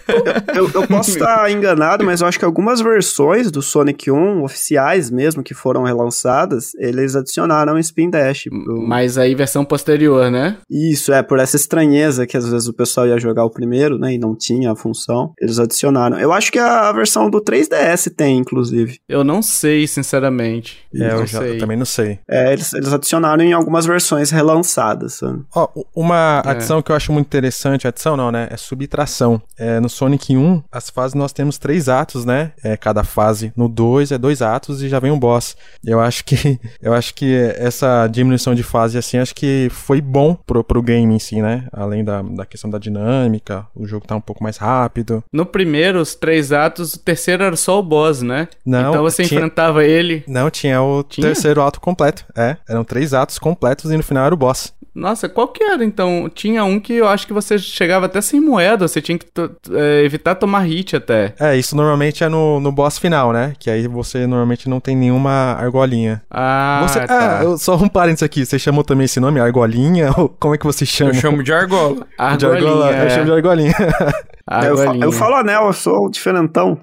S3: eu, eu posso estar enganado, mas eu acho que algumas versões do Sonic 1, oficiais mesmo, que foram relançadas, eles adicionaram o Spin Dash.
S1: Pro... Mas aí versão posterior, né?
S3: Isso, é, por essa estranheza que às vezes o pessoal ia jogar o primeiro, né, e não tinha a função, eles adicionaram. Eu acho que a versão do 3DS tem, inclusive.
S1: Eu não sei, sinceramente.
S4: É, eu, já, eu também não sei.
S3: É, eles, eles adicionaram em algumas versões relançadas, sabe?
S4: Ó, uma uma é. adição que eu acho muito interessante, adição não, né? É subtração. É, no Sonic 1, as fases nós temos três atos, né? É, cada fase. No 2 é dois atos e já vem um boss. Eu acho que eu acho que essa diminuição de fase assim, acho que foi bom pro, pro game em si, né? Além da, da questão da dinâmica, o jogo tá um pouco mais rápido.
S1: No primeiro, os três atos, o terceiro era só o boss, né?
S4: Não.
S1: Então você tinha... enfrentava ele.
S4: Não, tinha o tinha? terceiro ato completo. É, eram três atos completos e no final era o boss.
S1: Nossa, qual que era então? Tinha um que eu acho que você chegava até sem moeda, você tinha que é, evitar tomar hit até.
S4: É, isso normalmente é no, no boss final, né? Que aí você normalmente não tem nenhuma argolinha.
S1: Ah,
S4: você, tá. Ah, só um parênteses aqui, você chamou também esse nome, argolinha? Ou como é que você chama? Eu
S2: chamo de argola.
S1: argolinha. De argola,
S4: é. Eu chamo de argolinha.
S3: Eu, falo, eu, falo anel, eu sou diferentão.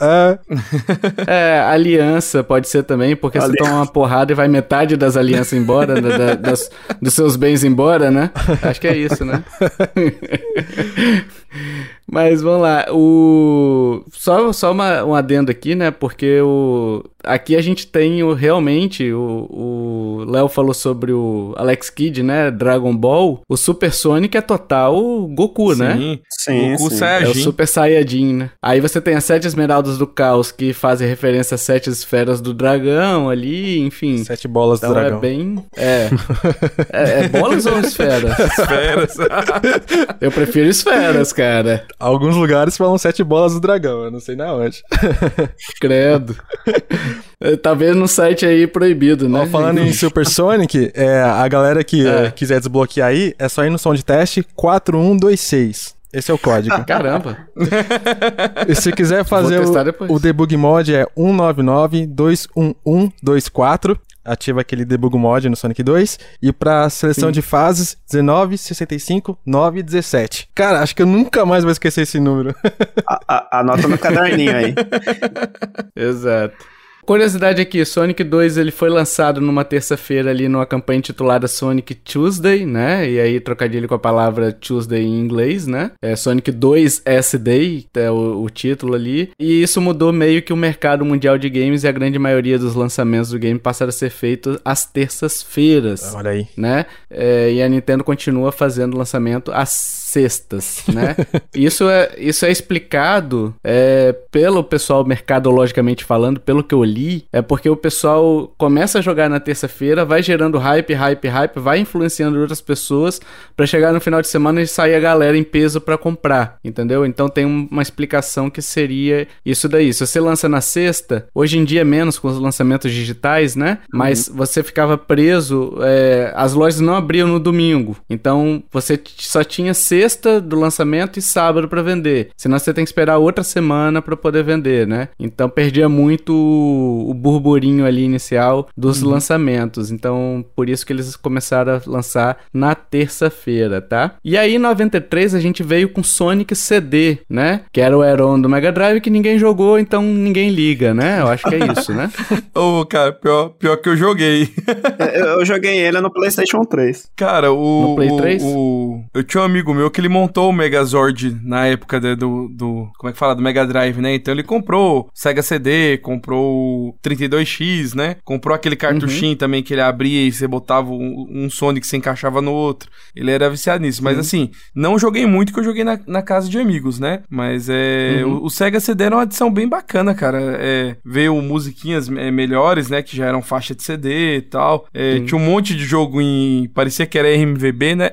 S1: É. é, aliança pode ser também, porque aliança. você toma uma porrada e vai metade das alianças embora, da, da, das, dos seus bens embora, né? Acho que é isso, né? Mas vamos lá, o só, só uma, um adendo aqui, né? Porque o aqui a gente tem o, realmente o Léo falou sobre o Alex Kidd, né? Dragon Ball. O Super Sonic é total Goku,
S2: sim,
S1: né?
S2: Sim, Goku
S1: sim. Saiyajin. É o Super Saiyajin, né? Aí você tem as sete esmeraldas do caos que fazem referência às sete esferas do dragão ali, enfim.
S4: Sete bolas
S1: então
S4: do dragão.
S1: É bem. É. é, é bolas ou esferas?
S2: Esferas.
S1: Eu prefiro esferas, cara.
S4: Alguns lugares falam sete bolas do dragão, eu não sei na onde.
S1: Credo. Talvez no site aí proibido, né?
S4: Ó, falando em Super Sonic, é, a galera que é. quiser desbloquear aí, é só ir no som de teste 4126. Esse é o código.
S1: Caramba!
S4: E se quiser fazer o, o, debug mod é 199-21124 ativa aquele debug mod no Sonic 2. E pra seleção Sim. de fases, 19, 65, 9 17. Cara, acho que eu nunca mais vou esquecer esse número.
S3: a, a, anota no caderninho aí.
S1: Exato. Curiosidade aqui, Sonic 2 ele foi lançado numa terça-feira ali numa campanha intitulada Sonic Tuesday, né? E aí trocadilho com a palavra Tuesday em inglês, né? É Sonic 2 S-Day, é o, o, título ali. E isso mudou meio que o mercado mundial de games e a grande maioria dos lançamentos do game passaram a ser feitos às terças-feiras.
S4: Olha aí.
S1: Né? É, e a Nintendo continua fazendo lançamento às sextas, né? isso, é, isso é explicado é, pelo pessoal mercadologicamente falando, pelo que eu li, é porque o pessoal começa a jogar na terça-feira, vai gerando hype, hype, hype, vai influenciando outras pessoas para chegar no final de semana e sair a galera em peso para comprar, entendeu? Então tem uma explicação que seria isso daí. Se você lança na sexta, hoje em dia menos com os lançamentos digitais, né? Mas uhum. você ficava preso, é, as lojas não abriam no domingo, então você só tinha sexta sexta do lançamento e sábado para vender. Senão você tem que esperar outra semana para poder vender, né? Então perdia muito o, burburinho ali inicial dos uhum. lançamentos. Então por isso que eles começaram a lançar na terça-feira, tá? E aí em 93 a gente veio com Sonic CD, né? Que era o Aeron do Mega Drive que ninguém jogou, então ninguém liga, né? Eu acho que é isso, né?
S2: Ô, oh, cara, pior, pior que eu joguei.
S3: É, eu, joguei ele no PlayStation 3.
S2: Cara, o. No Play 3? O, o, eu tinha um amigo meu que ele montou o Megazord na época de, do, do. Como é que fala? Do Mega Drive, né? Então ele comprou Sega CD, comprou o 32X, né? Comprou aquele cartuchinho uhum. também que ele abria e você botava um, um Sonic que se encaixava no outro. Ele era viciado nisso. Mas assim, não joguei muito que eu joguei na, na casa de amigos, né? Mas é. Uhum. O, o, Sega CD era uma adição bem bacana, cara. É, veio musiquinhas é, melhores, né? Que já eram faixa de CD e tal. É, tinha um monte de jogo em. Parecia que era RMVB, né?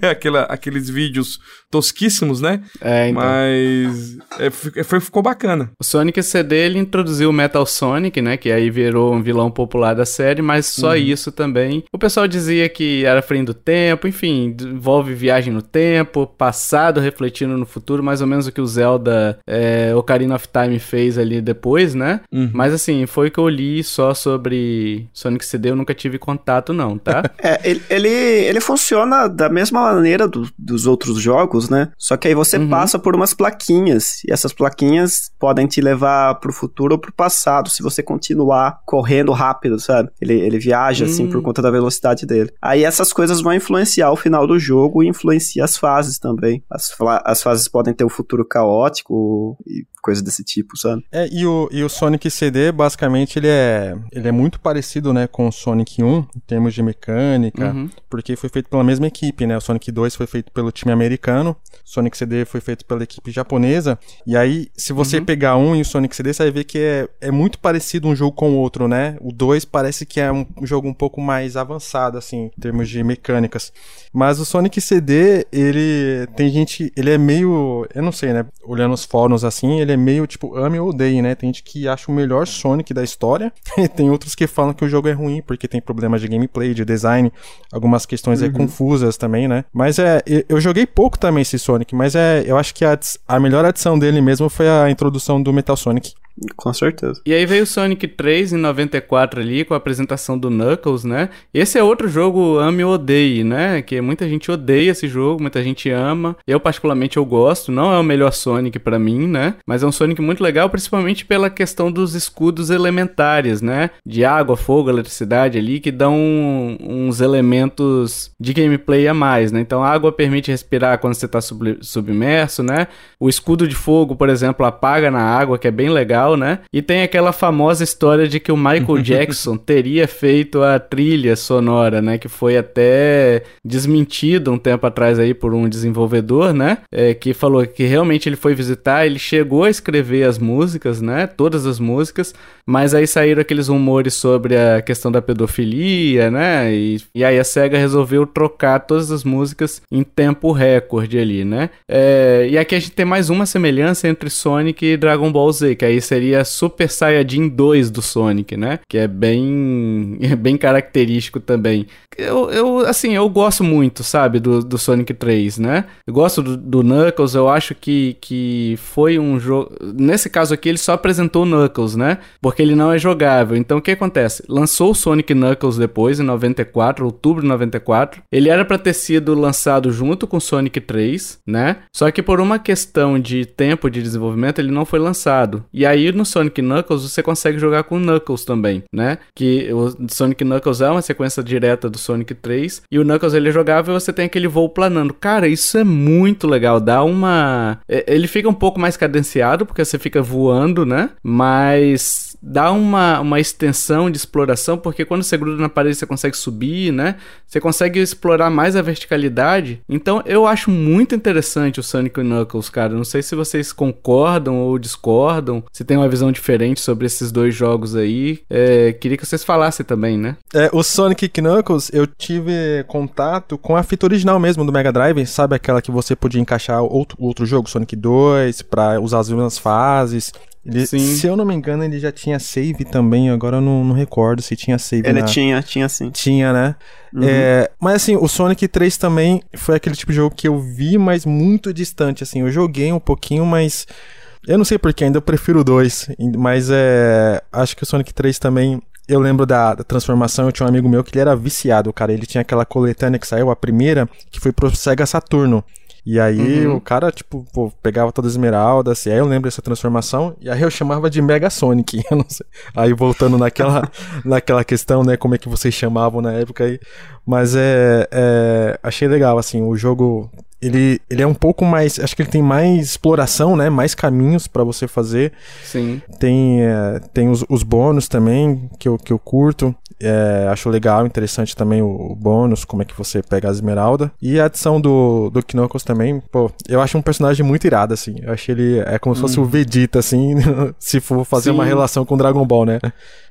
S2: Aquela, aqueles vídeos vídeos tosquíssimos, né?
S1: É, então.
S2: Mas é, foi, ficou bacana.
S1: O Sonic CD ele introduziu o Metal Sonic, né? Que aí virou um vilão popular da série, mas só uhum. isso também. O pessoal dizia que era frente do tempo, enfim, envolve viagem no tempo, passado refletindo no futuro, mais ou menos o que o Zelda é, Ocarina of Time fez ali depois, né? Uhum. Mas assim, foi o que eu li só sobre Sonic CD, eu nunca tive contato, não, tá?
S3: é, ele, ele, ele funciona da mesma maneira do, dos outros outros jogos, né? Só que aí você uhum. passa por umas plaquinhas, e essas plaquinhas podem te levar pro futuro ou pro passado, se você continuar correndo rápido, sabe? Ele, ele viaja, uhum. assim, por hum. conta da velocidade dele. Aí essas coisas vão influenciar o final do jogo e influencia as fases também. As, as fases podem ter um futuro caótico e coisa desse tipo, sabe?
S4: É, e o, e o Sonic CD, basicamente, ele é, ele é muito parecido, né, com o Sonic 1, em termos de mecânica, uhum. porque foi feito pela mesma equipe, né? Sonic 2 foi feito pelo time americano, Sonic CD foi feito pela equipe japonesa. E aí, se você uhum. pegar um e o Sonic CD, você vai ver que é, é muito parecido um jogo com o outro, né? O 2 parece que é um jogo um pouco mais avançado, assim, em termos de mecânicas. Mas o Sonic CD, ele tem gente, ele é meio, eu não sei, né? Olhando os fóruns assim, ele é meio tipo ame ou odeie, né? Tem gente que acha o melhor Sonic da história, e tem outros que falam que o jogo é ruim porque tem problemas de gameplay, de design, algumas questões uhum. confusas também, né? Mas é, eu joguei pouco também esse Sonic, mas é, eu acho que a, a melhor adição dele mesmo foi a introdução do Metal Sonic.
S3: Com certeza.
S1: E aí veio o Sonic 3 em 94 ali, com a apresentação do Knuckles, né? Esse é outro jogo ame ou odeie, né? Que muita gente odeia esse jogo, muita gente ama. Eu, particularmente, eu gosto. Não é o melhor Sonic para mim, né? Mas é um Sonic muito legal, principalmente pela questão dos escudos elementares, né? De água, fogo, eletricidade ali, que dão uns elementos de gameplay a mais, né? Então a água permite respirar quando você tá submerso, né? O escudo de fogo, por exemplo, apaga na água, que é bem legal né? E tem aquela famosa história de que o Michael Jackson teria feito a trilha sonora, né? Que foi até desmentido um tempo atrás aí por um desenvolvedor, né? É, que falou que realmente ele foi visitar, ele chegou a escrever as músicas, né? Todas as músicas, mas aí saíram aqueles rumores sobre a questão da pedofilia, né? E, e aí a SEGA resolveu trocar todas as músicas em tempo recorde ali, né? É, e aqui a gente tem mais uma semelhança entre Sonic e Dragon Ball Z, que aí seria Super Saiyajin 2 do Sonic, né? Que é bem, bem característico também. Eu, eu, assim, eu gosto muito, sabe, do, do Sonic 3, né? Eu gosto do, do Knuckles, eu acho que, que foi um jogo... Nesse caso aqui, ele só apresentou o Knuckles, né? Porque ele não é jogável. Então, o que acontece? Lançou o Sonic Knuckles depois, em 94, outubro de 94. Ele era para ter sido lançado junto com Sonic 3, né? Só que por uma questão de tempo de desenvolvimento, ele não foi lançado. E aí, no Sonic Knuckles você consegue jogar com Knuckles também, né? Que o Sonic Knuckles é uma sequência direta do Sonic 3 e o Knuckles ele é jogável e você tem aquele voo planando. Cara, isso é muito legal, dá uma é, ele fica um pouco mais cadenciado porque você fica voando, né? Mas dá uma, uma extensão de exploração, porque quando você gruda na parede você consegue subir, né? Você consegue explorar mais a verticalidade. Então eu acho muito interessante o Sonic Knuckles, cara. Não sei se vocês concordam ou discordam, se tem uma visão diferente sobre esses dois jogos aí. É, queria que vocês falassem também, né?
S4: É, o Sonic Knuckles, eu tive contato com a fita original mesmo do Mega Drive, sabe aquela que você podia encaixar outro, outro jogo, Sonic 2, para usar as mesmas fases. Ele, se eu não me engano, ele já tinha save também, agora eu não, não recordo se tinha save.
S3: Ele na... tinha, tinha sim.
S4: Tinha, né? Uhum. É, mas assim, o Sonic 3 também foi aquele tipo de jogo que eu vi, mas muito distante, assim. Eu joguei um pouquinho, mas. Eu não sei porquê, ainda eu prefiro o 2. Mas é. Acho que o Sonic 3 também eu lembro da, da, transformação, eu tinha um amigo meu que ele era viciado, cara. Ele tinha aquela coletânea que saiu, a primeira, que foi pro Sega Saturno. E aí uhum. o cara, tipo, pô, pegava toda a esmeralda, assim, aí eu lembro dessa transformação, e aí eu chamava de Mega Sonic, eu não sei. Aí voltando naquela, naquela questão, né, como é que vocês chamavam na época aí. Mas é, é achei legal, assim, o jogo ele, ele é um pouco mais. Acho que ele tem mais exploração, né? Mais caminhos para você fazer.
S1: Sim.
S4: Tem, é, tem os, os bônus também, que eu, que eu curto. É, acho legal, interessante também o, o, bônus, como é que você pega a esmeralda. E a adição do, do Knuckles também, pô, eu acho um personagem muito irado, assim. Eu acho ele é como se fosse hum. o Vegeta, assim, se for fazer Sim. uma relação com Dragon Ball, né?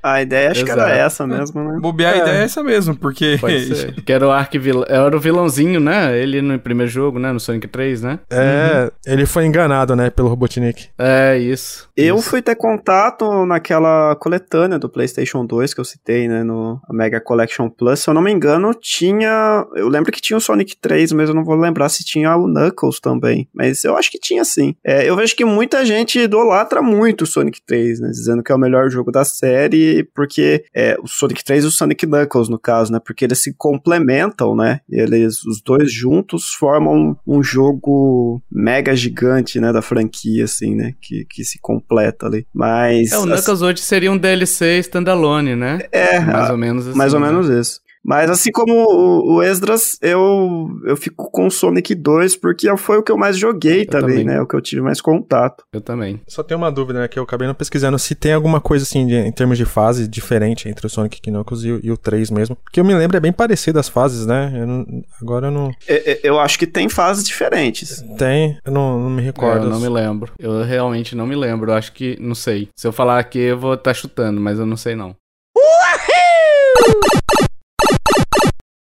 S3: A ideia acho Exato. que era essa mesmo, né?
S2: Bobear é. a ideia é essa mesmo, porque.
S1: que era o arquivilão. Era o vilãozinho, né? Ele no primeiro jogo, né? No Sonic 3, né?
S4: É, uhum. ele foi enganado, né? Pelo Robotnik.
S1: É, isso.
S3: Eu
S1: isso.
S3: fui ter contato naquela coletânea do PlayStation 2 que eu citei, né? No Mega Collection Plus. Se eu não me engano, tinha. Eu lembro que tinha o Sonic 3, mas eu não vou lembrar se tinha o Knuckles também. Mas eu acho que tinha sim. É, eu vejo que muita gente idolatra muito o Sonic 3, né? Dizendo que é o melhor jogo da série porque é, o Sonic 3 e o Sonic Knuckles, no caso, né? Porque eles se complementam, né? Eles, os dois juntos, formam um jogo mega gigante, né? Da franquia, assim, né? Que, que se completa ali. Mas.
S1: É, o Knuckles hoje seria um DLC standalone, né?
S3: É, mais ou menos assim. Mais ou né? menos isso. Mas assim como o, o Esdras, eu, eu fico com o Sonic 2 porque foi o que eu mais joguei
S1: Eu
S3: também,
S1: também.
S3: né? O que eu tive mais contato.
S1: Eu também.
S4: Só tem uma dúvida, né? Que eu acabei não pesquisando se tem alguma coisa assim de- em termos de fase diferente entre o Sonic Knuckles e, o- e o 3 mesmo. Porque eu me lembro, é bem parecido as fases, né? Eu não- agora eu não.
S3: Eu, eu- eu acho que tem fases diferentes.
S4: Tem, eu não, não me
S1: É,
S4: recordo.
S1: eu não me lembro. Eu realmente não me lembro. Eu acho que. Não sei. Se eu falar aqui, eu vou estar chutando, mas eu não sei não.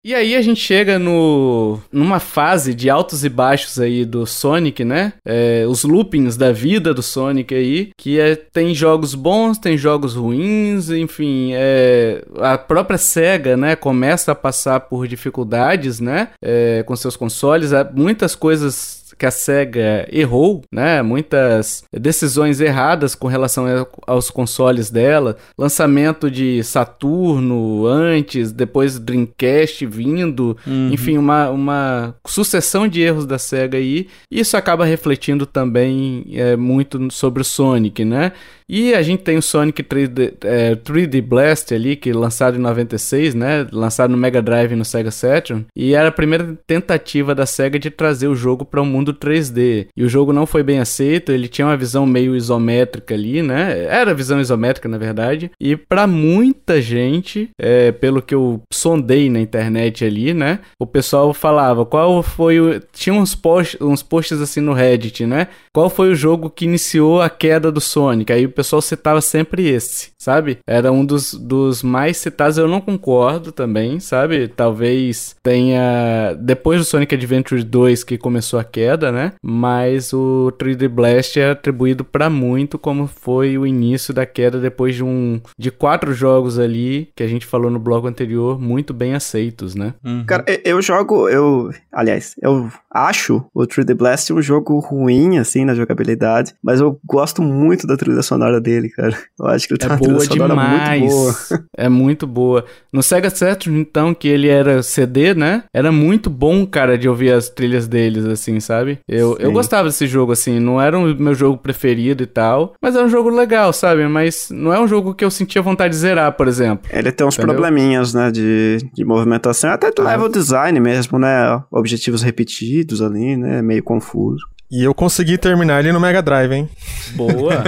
S1: E aí a gente chega no numa fase de altos e baixos aí do Sonic, né? É, os loopings da vida do Sonic aí, que é, tem jogos bons, tem jogos ruins, enfim, é, a própria Sega, né, começa a passar por dificuldades, né, é, com seus consoles, muitas coisas que a SEGA errou, né? Muitas decisões erradas com relação aos consoles dela. Lançamento de Saturno antes, depois Dreamcast vindo. Enfim, uma, uma sucessão de erros da SEGA aí. Isso acaba refletindo também é, muito sobre o Sonic, né? E a gente tem o Sonic 3D, é, 3D Blast ali, que lançado em 96, né? Lançado no Mega Drive e no Sega Saturn. E era a primeira tentativa da SEGA de trazer o jogo para o mundo 3D. E o jogo não foi bem aceito, ele tinha uma visão meio isométrica ali, né? Era visão isométrica, na verdade. E para muita gente, é, pelo que eu sondei na internet ali, né? O pessoal falava qual foi o. Tinha uns, post, uns posts assim no Reddit, né? Qual foi o jogo que iniciou a queda do Sonic? Aí o pessoal citava sempre esse, sabe? Era um dos, dos mais citados, eu não concordo também, sabe? Talvez tenha. Depois do Sonic Adventure 2 que começou a queda, né? Mas o 3D Blast é atribuído pra muito como foi o início da queda depois de um. de quatro jogos ali, que a gente falou no bloco anterior, muito bem aceitos, né?
S2: Uhum.
S3: Cara, eu- eu jogo, eu, aliás, eu acho o 3D Blast um jogo ruim, assim, na jogabilidade, mas eu gosto muito da trilha sonora dele, cara. Eu acho que ele tem
S1: É
S3: uma trilha
S1: boa
S3: sonora
S1: demais.
S3: muito boa.
S1: É muito boa. No Sega Saturn, então, que ele era CD, né? Era muito bom, cara, de ouvir as trilhas deles, assim, sabe? Eu, eu gostava desse jogo, assim. Não era o meu jogo preferido e tal. Mas era um jogo legal, sabe? Mas não é um jogo que eu sentia vontade de zerar, por exemplo.
S3: Ele tem uns
S1: Entendeu?
S3: probleminhas, né, de, de movimentação, até do level design mesmo, né, objetivos repetidos ali, né, meio confuso.
S4: E eu consegui terminar ele no Mega Drive, hein?
S1: Boa.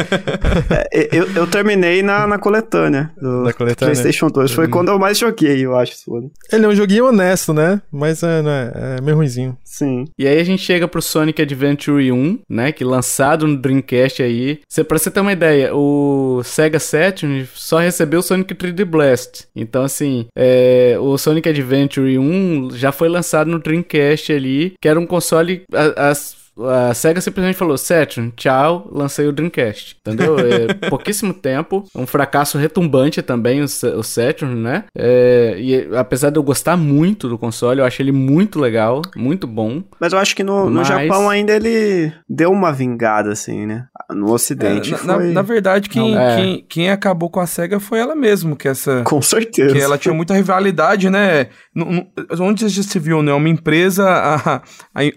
S3: É, eu, eu terminei na, na coletânea do
S4: Da coletânea.
S3: PlayStation 2, foi quando eu mais joguei, eu acho, Sony.
S4: Ele é um joguinho honesto, né? Mas é, é, é meio ruimzinho.
S3: Sim.
S1: E aí a gente chega pro Sonic Adventure 1, né? Que lançado no Dreamcast aí. Cê, pra você ter uma ideia, o Sega Saturn só recebeu o Sonic 3D Blast. Então, assim, é, o Sonic Adventure 1 já foi lançado no Dreamcast ali, que era um console. as- a SEGA simplesmente falou, Saturn, tchau, lancei o Dreamcast, entendeu? É, pouquíssimo tempo, um fracasso retumbante também, o, o Saturn, né? É, e apesar de eu gostar muito do console, eu acho ele muito legal, muito bom.
S3: Mas eu acho que no, no
S1: Mas-
S3: Japão ainda ele deu uma vingada, assim, né? No Ocidente
S2: É, na,
S3: foi...
S2: na- na verdade, quem,
S1: Não, é.
S2: quem, quem acabou com a SEGA foi ela mesmo, que essa.
S3: Com certeza.
S2: Que ela tinha muita rivalidade, né? No- no- Onde já se viu, né? Uma empresa, a, a,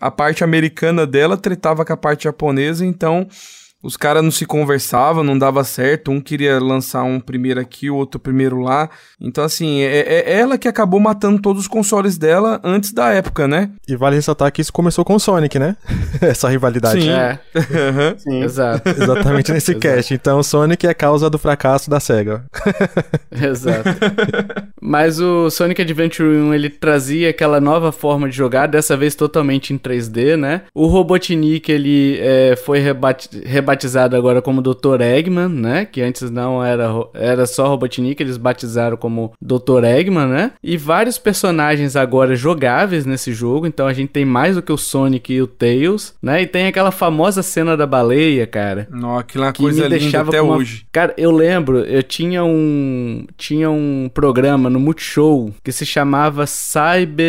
S2: a parte americana dela tretava com a parte japonesa, então os caras não se conversavam, não dava certo. Um queria lançar um primeiro aqui, o outro primeiro lá. Então, assim, é, é ela que acabou matando todos os consoles dela antes da época, né?
S4: E vale ressaltar que isso começou com o Sonic, né? Essa rivalidade.
S2: Sim.
S1: É,
S3: Sim.
S1: exato.
S4: Exatamente nesse
S1: Exato.
S4: cast. Então, o Sonic é causa do fracasso da SEGA.
S1: Exato. Mas o Sonic Adventure 1 ele trazia aquela nova forma de jogar, dessa vez totalmente em 3D, né? O Robotnik ele é, foi rebati- rebatizado agora como Dr. Eggman, né? Que antes não era, era só Robotnik, eles batizaram como Dr. Eggman, né? E vários personagens agora jogáveis nesse jogo, então a gente tem mais do que o Sonic e o Tails, né? E tem aquela famosa cena da baleia, cara
S2: Não, aquilo é uma
S1: que
S2: coisa
S1: me
S2: linda
S1: deixava
S2: até
S1: uma-
S2: hoje.
S1: Cara, eu lembro, eu tinha um tinha um programa no Multishow que se chamava Cybernet,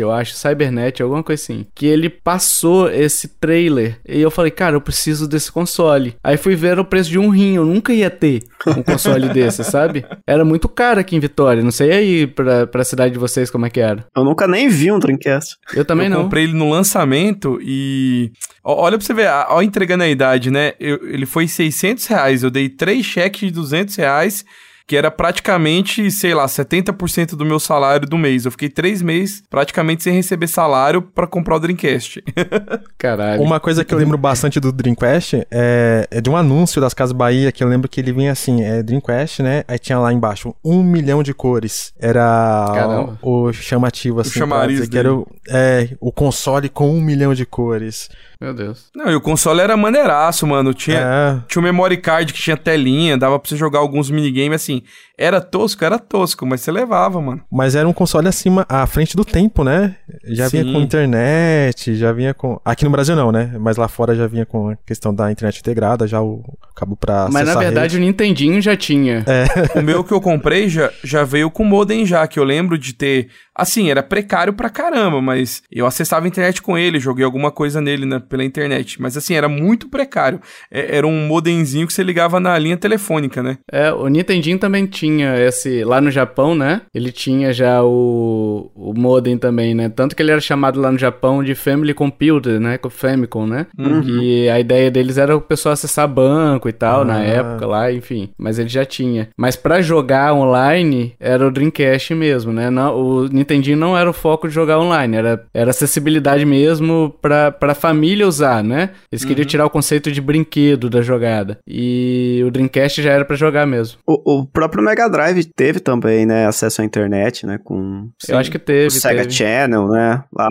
S1: eu acho, Cybernet, alguma coisa assim, que ele passou esse trailer e eu falei, cara, eu preciso desse console. Aí fui ver o preço de um rim, eu nunca ia ter um console desse, sabe? Era muito caro aqui em Vitória, não sei aí pra, pra cidade de vocês como é que era.
S3: Eu nunca nem vi um Dreamcast.
S1: Eu também
S2: eu
S1: não.
S2: comprei ele no lançamento e. Olha pra você ver, ó, entregando a idade, né? Eu- ele foi 600 reais. Eu dei três cheques de 200 reais que era praticamente, sei lá, 70% do meu salário do mês. Eu fiquei três meses praticamente sem receber salário para comprar o Dreamcast.
S4: Caralho. Uma coisa que eu lembro bastante do Dreamcast é, é, de um anúncio das Casas Bahia, que eu lembro que ele vinha assim, é Dreamcast, né? Aí tinha lá embaixo um milhão de cores. Era o, o chamativo, assim. O chamariz que era o, é, o console com um milhão de cores.
S1: Meu Deus.
S2: Não, e o console era maneiraço, mano. Tinha, é. tinha um memory card que tinha telinha, dava pra você jogar alguns minigames assim. Era tosco, era tosco, mas você levava, mano.
S4: Mas era um console acima, à frente do tempo, né? Já Sim. vinha com internet, já vinha com. Aqui no Brasil não, né? Mas lá fora já vinha com a questão da internet integrada, já o cabo pra.
S1: Mas na verdade o Nintendinho já tinha.
S2: É. o meu que eu comprei já, já veio com modem já, que eu lembro de ter. Assim, era precário pra caramba, mas eu acessava a internet com ele, joguei alguma coisa nele né, pela internet. Mas assim, era muito precário. É, era um modemzinho que você ligava na linha telefônica, né?
S1: É, o Nintendinho também tinha esse. Lá no Japão, né? Ele tinha já o, o modem também, né? Tanto que ele era chamado lá no Japão de Family Computer, né? Com Famicom, né? Uhum. E a ideia deles era o pessoal acessar banco e tal, na ah. época lá, enfim. Mas ele já tinha. Mas para jogar online, era o Dreamcast mesmo, né? Não, o Nintendinho não era o foco de jogar online, era, era acessibilidade mesmo pra, pra família usar, né? Eles queriam uhum. tirar o conceito de brinquedo da jogada. E o Dreamcast já era para jogar mesmo.
S3: O, o próprio Mega Drive teve também, né, acesso à internet, né, com...
S1: Sim, Eu acho que teve, o
S3: Sega
S1: teve.
S3: Channel, né, lá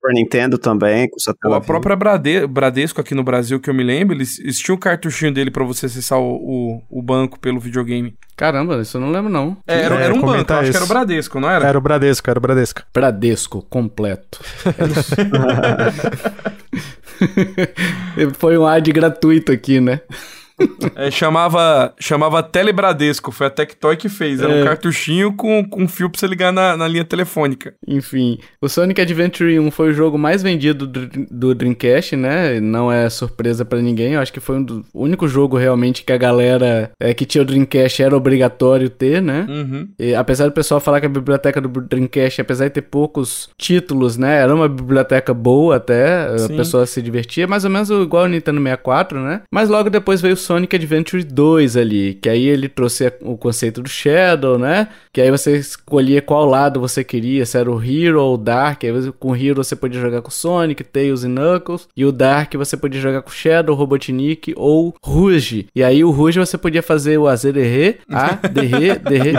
S3: por Nintendo também, com
S2: Pô, A própria Brade Bradesco aqui no Brasil, que eu me lembro, eles, eles tinham um cartuchinho dele para você acessar o, o, o, banco pelo videogame.
S1: Caramba, isso eu não lembro não.
S2: É, era, era um banco, acho que era o Bradesco, não era?
S4: Era o Bradesco, era o Bradesco.
S1: Bradesco, completo. É Foi um ad gratuito aqui, né?
S2: É, chamava, chamava Telebradesco, foi a Tectoy que fez. Era é. um cartuchinho com, com fio pra você ligar na, na linha telefônica.
S1: Enfim, o Sonic Adventure 1 foi o jogo mais vendido do, do Dreamcast, né? Não é surpresa para ninguém. Eu acho que foi um do, o único jogo realmente que a galera é, que tinha o Dreamcast era obrigatório ter, né? Uhum. E, apesar do pessoal falar que a biblioteca do Dreamcast, apesar de ter poucos títulos, né? Era uma biblioteca boa até, Sim. a pessoa se divertia, mais ou menos igual o Nintendo 64, né? Mas logo depois veio o Sonic Adventure 2 ali, que aí ele trouxe o conceito do Shadow, né? Que aí você escolhia qual lado você queria, se era o Hero ou o Dark. Aí com o Hero você podia jogar com Sonic, Tails e Knuckles. E o Dark você podia jogar com Shadow, Robotnik ou Rouge. E aí o Rouge você podia fazer o Azererê, A, Derê, Derê.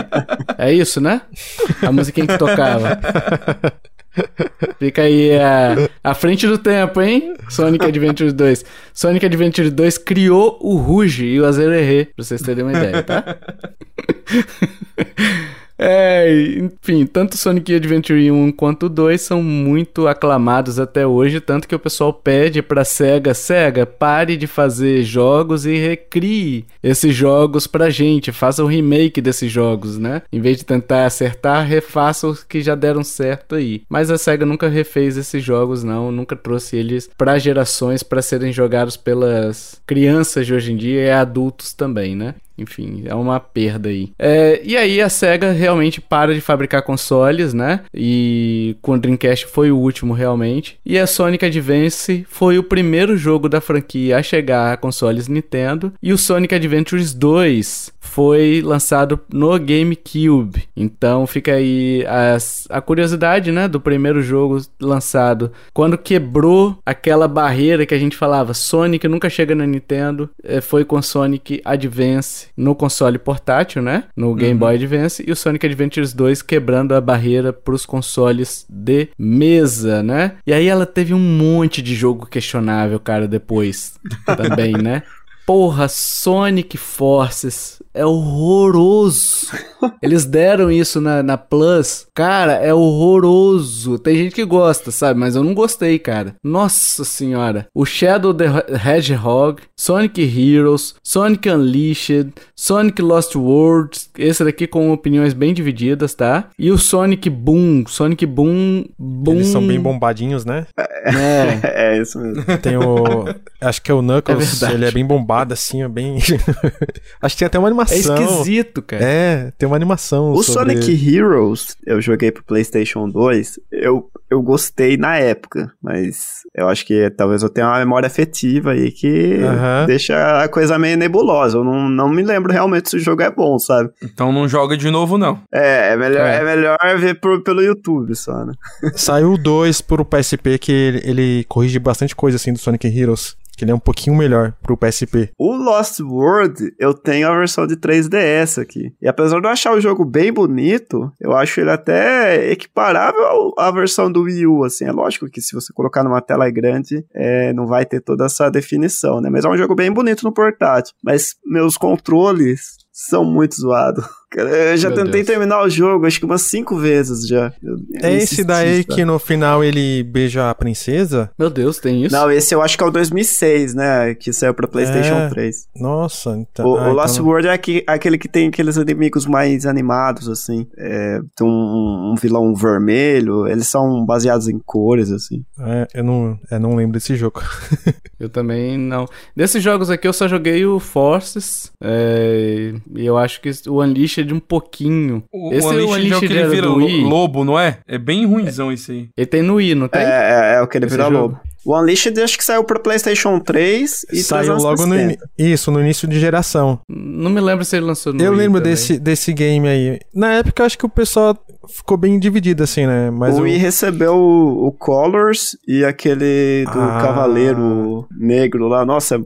S1: É isso, né? A musiquinha que tocava. Fica aí a, a frente do tempo, hein? Sonic Adventure 2. Sonic Adventure 2 criou o Ruge e o Azererê, pra vocês terem uma ideia, tá? É, enfim, tanto Sonic Adventure 1 quanto o 2 são muito aclamados até hoje, tanto que o pessoal pede pra SEGA, SEGA, pare de fazer jogos e recrie esses jogos pra gente, faça o um remake desses jogos, né? Em vez de tentar acertar, refaça os que já deram certo aí. Mas a SEGA nunca refez esses jogos, não, nunca trouxe eles para gerações para serem jogados pelas crianças de hoje em dia e adultos também, né? Enfim, é uma perda aí. É, e aí a SEGA realmente para de fabricar consoles, né? E com o Dreamcast foi o último realmente. E a Sonic Advance foi o primeiro jogo da franquia a chegar a consoles Nintendo. E o Sonic Adventures 2 foi lançado no GameCube. Então fica aí as, a curiosidade, né, do primeiro jogo lançado. Quando quebrou aquela barreira que a gente falava, Sonic nunca chega na Nintendo, é, foi com Sonic Advance no console portátil, né, no Game uhum. Boy Advance, e o Sonic Adventures 2 quebrando a barreira para os consoles de mesa, né? E aí ela teve um monte de jogo questionável, cara, depois também, né? Porra, Sonic Forces é horroroso. Eles deram isso na, na Plus. Cara, é horroroso. Tem gente que gosta, sabe? Mas eu não gostei, cara. Nossa senhora. O Shadow the Hedgehog, Sonic Heroes, Sonic Unleashed, Sonic Lost Worlds. Esse daqui com opiniões bem divididas, tá? E o Sonic Boom. Sonic Boom. Boom.
S4: Eles são bem bombadinhos, né?
S3: É, é isso mesmo.
S4: Tem o. Acho que é o Knuckles. É ele é bem bombado assim, é bem. Acho que tem até uma animação. É
S1: esquisito, cara.
S4: É, tem uma animação.
S3: O sobre... Sonic Heroes, eu joguei pro PlayStation 2. Eu, eu gostei na época, mas eu acho que talvez eu tenha uma memória afetiva aí que
S4: Aham.
S3: deixa a coisa meio nebulosa. Eu não, não me lembro realmente se o jogo é bom, sabe?
S2: Então não joga de novo, não.
S3: É, é melhor,
S1: É.
S3: é. melhor ver por- pelo YouTube só, né?
S4: Saiu o 2 pro PSP que ele, ele corrige bastante coisa assim do Sonic Heroes. Que ele é um pouquinho melhor pro PSP.
S3: O Lost World, eu tenho a versão de 3DS aqui. E apesar de eu achar o jogo bem bonito, eu acho ele até equiparável à versão do Wii U, assim. É lógico que se você colocar numa tela grande, é, não vai ter toda essa definição, né? Mas é um jogo bem bonito no portátil. Mas meus controles são muito zoados. Cara, Eu já
S1: Meu
S3: tentei
S1: Deus.
S3: terminar o jogo, acho que umas cinco vezes já. Eu- eu
S4: É esse daí
S3: sabe?
S4: que no final ele beija a princesa?
S1: Meu Deus, tem isso?
S3: Não, esse eu acho que é o 2006, né? Que saiu pra PlayStation
S4: É.
S3: 3.
S4: Nossa, então.
S3: O,
S4: ah,
S3: o Lost
S4: então-
S3: World é aqui- aquele que tem aqueles inimigos mais animados, assim. É, tem um, um vilão vermelho, eles são baseados em cores, assim.
S4: É, eu não, eu não lembro desse jogo.
S1: Eu também não. Desses jogos aqui eu só joguei o Forces. é, E eu acho que o Unleashed um pouquinho.
S2: O,
S1: Esse
S2: o Unleashed é o
S1: Unleashed
S2: que ele vira lobo, não é? É bem ruimzão esse aí.
S1: Ele tem no Wii, não tem?
S3: É, é, é o que ele
S1: Esse
S3: vira
S1: jogo?
S3: lobo. O Unleashed acho que saiu pra PlayStation 3 e
S4: Saiu logo no,
S3: 360.
S4: ini- isso, no início de geração.
S1: Não me lembro se ele lançou no
S4: eu
S1: Wii
S4: lembro
S1: também.
S4: desse, desse game aí. Na época, eu acho que o pessoal ficou bem dividido, assim, né? Mas
S3: o
S4: eu-
S3: Wii recebeu o, o Colors e aquele do
S4: Ah.
S3: Cavaleiro Negro lá. Nossa, é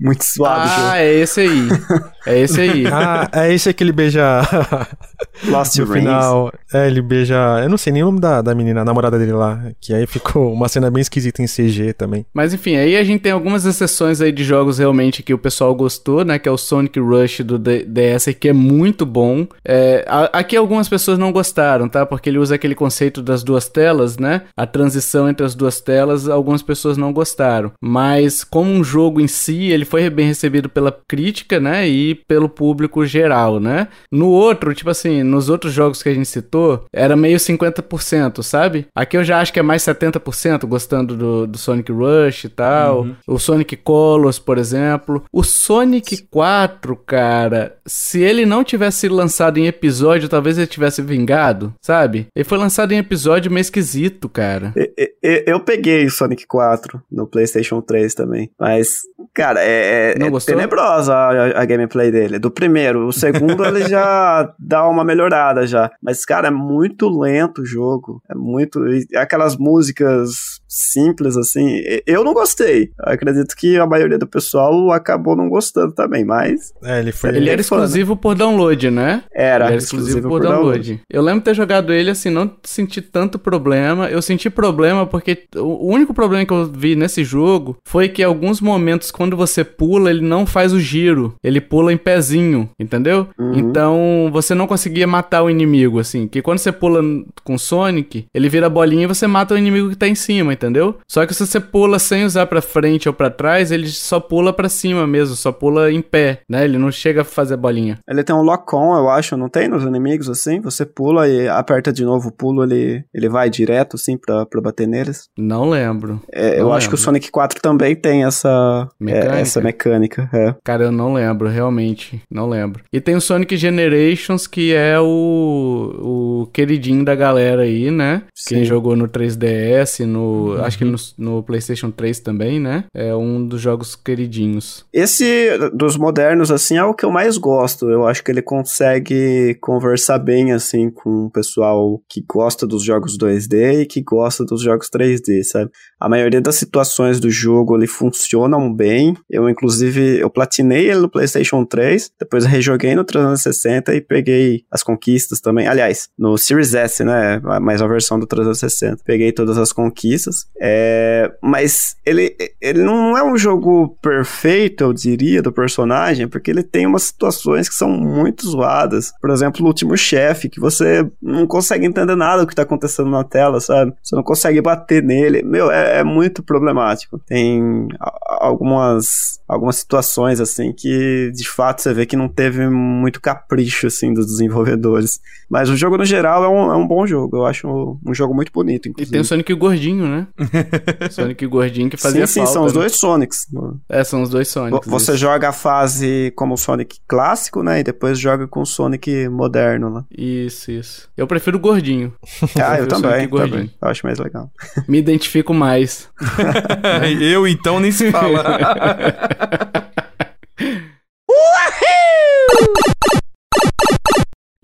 S3: muito suave o jogo.
S1: Ah, é esse aí. É esse aí.
S4: Ah, é esse que ele beija.
S3: Lost
S4: no
S3: Rings.
S4: final. É, ele beija. Eu não sei nem o nome da, da menina, a namorada dele lá. Que aí ficou uma cena bem esquisita em CG também.
S1: Mas enfim, aí a gente tem algumas exceções aí de jogos realmente que o pessoal gostou, né? Que é o Sonic Rush do D- DS, que é muito bom. É, a- aqui algumas pessoas não gostaram, tá? Porque ele usa aquele conceito das duas telas, né? A transição entre as duas telas, algumas pessoas não gostaram. Mas como um jogo em si, ele foi bem recebido pela crítica, né? E pelo público geral, né? No outro, tipo assim, nos outros jogos que a gente citou, era meio 50%, sabe? Aqui eu já acho que é mais 70% gostando do, do Sonic Rush e tal. O Sonic Colors, por exemplo. O Sonic 4, cara, se ele não tivesse sido lançado em episódio, talvez ele tivesse vingado, sabe? Ele foi lançado em episódio meio esquisito, cara.
S3: E- e- e- Eu peguei o Sonic 4 no PlayStation 3 também. Mas, cara, é, é- é tenebrosa a, a gameplay dele. Do primeiro. O segundo ele já dá uma melhorada já. Mas, cara, é muito lento o jogo. É muito. Aquelas músicas simples, assim. Eu não gostei. Eu acredito que a maioria do pessoal acabou não gostando também. Mas
S4: É, ele foi.
S1: Ele
S3: é
S1: era
S3: fã, né?
S1: exclusivo por download, né?
S3: era,
S1: Ele era exclusivo por download. Eu lembro de ter jogado ele assim, não senti tanto problema. Eu senti problema porque o único problema que eu vi nesse jogo foi que em alguns momentos, quando você pula, ele não faz o giro. Ele pula em pezinho, entendeu?
S3: Uhum.
S1: Então você não conseguia matar o inimigo, assim. Que quando você pula com Sonic, ele vira bolinha e você mata o inimigo que tá em cima, entendeu? Só que se você pula sem usar pra frente ou pra trás, ele só pula pra cima mesmo, só pula em pé, né? Ele não chega a fazer bolinha.
S3: Ele tem um lock-on, eu acho, não tem nos inimigos assim? Você pula e aperta de novo o pulo, ele, ele vai direto assim pra, pra bater neles.
S1: Não lembro.
S3: É, eu
S1: Não
S3: acho que o
S1: lembro.
S3: Sonic 4 também tem essa
S1: Mecânica?
S3: é, essa mecânica. É.
S1: Cara, eu não lembro, realmente. Não lembro. E tem o Sonic Generations, que é o, o queridinho da galera aí, né?
S3: Sim.
S1: Quem jogou no 3DS, no. Acho que no, no PlayStation 3 também, né? É um dos jogos queridinhos.
S3: Esse dos modernos assim é o que eu mais gosto. Eu acho que ele consegue conversar bem assim com o pessoal que gosta dos jogos 2D e que gosta dos jogos 3D, sabe? A maioria das situações do jogo ele funcionam bem. Eu inclusive eu platinei ele no PlayStation 3, depois rejoguei no 360 e peguei as conquistas também. Aliás, no Series S, né? Mas a versão do 360. Peguei todas as conquistas. É, mas ele, ele não é um jogo perfeito, eu diria, do personagem, porque ele tem umas situações que são muito zoadas. Por exemplo, o último chefe, que você não consegue entender nada do que tá acontecendo na tela, sabe? Você não consegue bater nele. Meu, é, é muito problemático. Tem algumas, algumas situações, assim, que de fato você vê que não teve muito capricho, assim, dos desenvolvedores. Mas o jogo, no geral, é um, é um bom jogo. Eu acho um jogo muito bonito,
S1: E
S3: inclusive.
S1: tem o Sonic gordinho, né? Né? Sonic gordinho que fazia
S3: sim, sim,
S1: falta.
S3: são os
S1: né?
S3: dois Sonics.
S1: É, são os dois Sonics.
S3: Você
S1: isso.
S3: joga a fase como o Sonic clássico, né? E depois joga com o Sonic moderno lá.
S1: Isso, isso. Eu prefiro o gordinho.
S3: Ah, eu
S1: Sonic
S3: também,
S1: gordinho.
S3: também. Eu acho mais legal.
S1: Me identifico mais.
S2: Eu então nem se fala.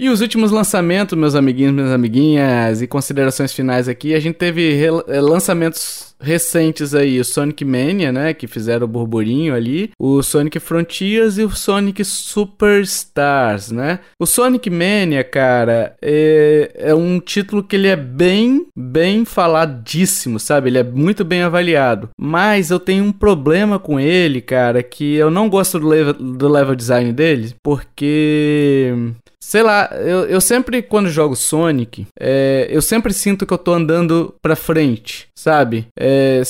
S1: E os últimos lançamentos, meus amiguinhos, minhas amiguinhas, e considerações finais aqui, a gente teve eh, lançamentos recentes aí, o Sonic Mania, né, que fizeram o burburinho ali, o Sonic Frontiers e o Sonic Superstars, né? O Sonic Mania, cara, é, é um título que ele é bem, bem faladíssimo, sabe? Ele é muito bem avaliado, mas eu tenho um problema com ele, cara, que eu não gosto do level, do level design dele, porque Sei lá, eu, eu sempre, quando jogo Sonic, é, eu sempre sinto que eu tô andando pra frente, sabe? É,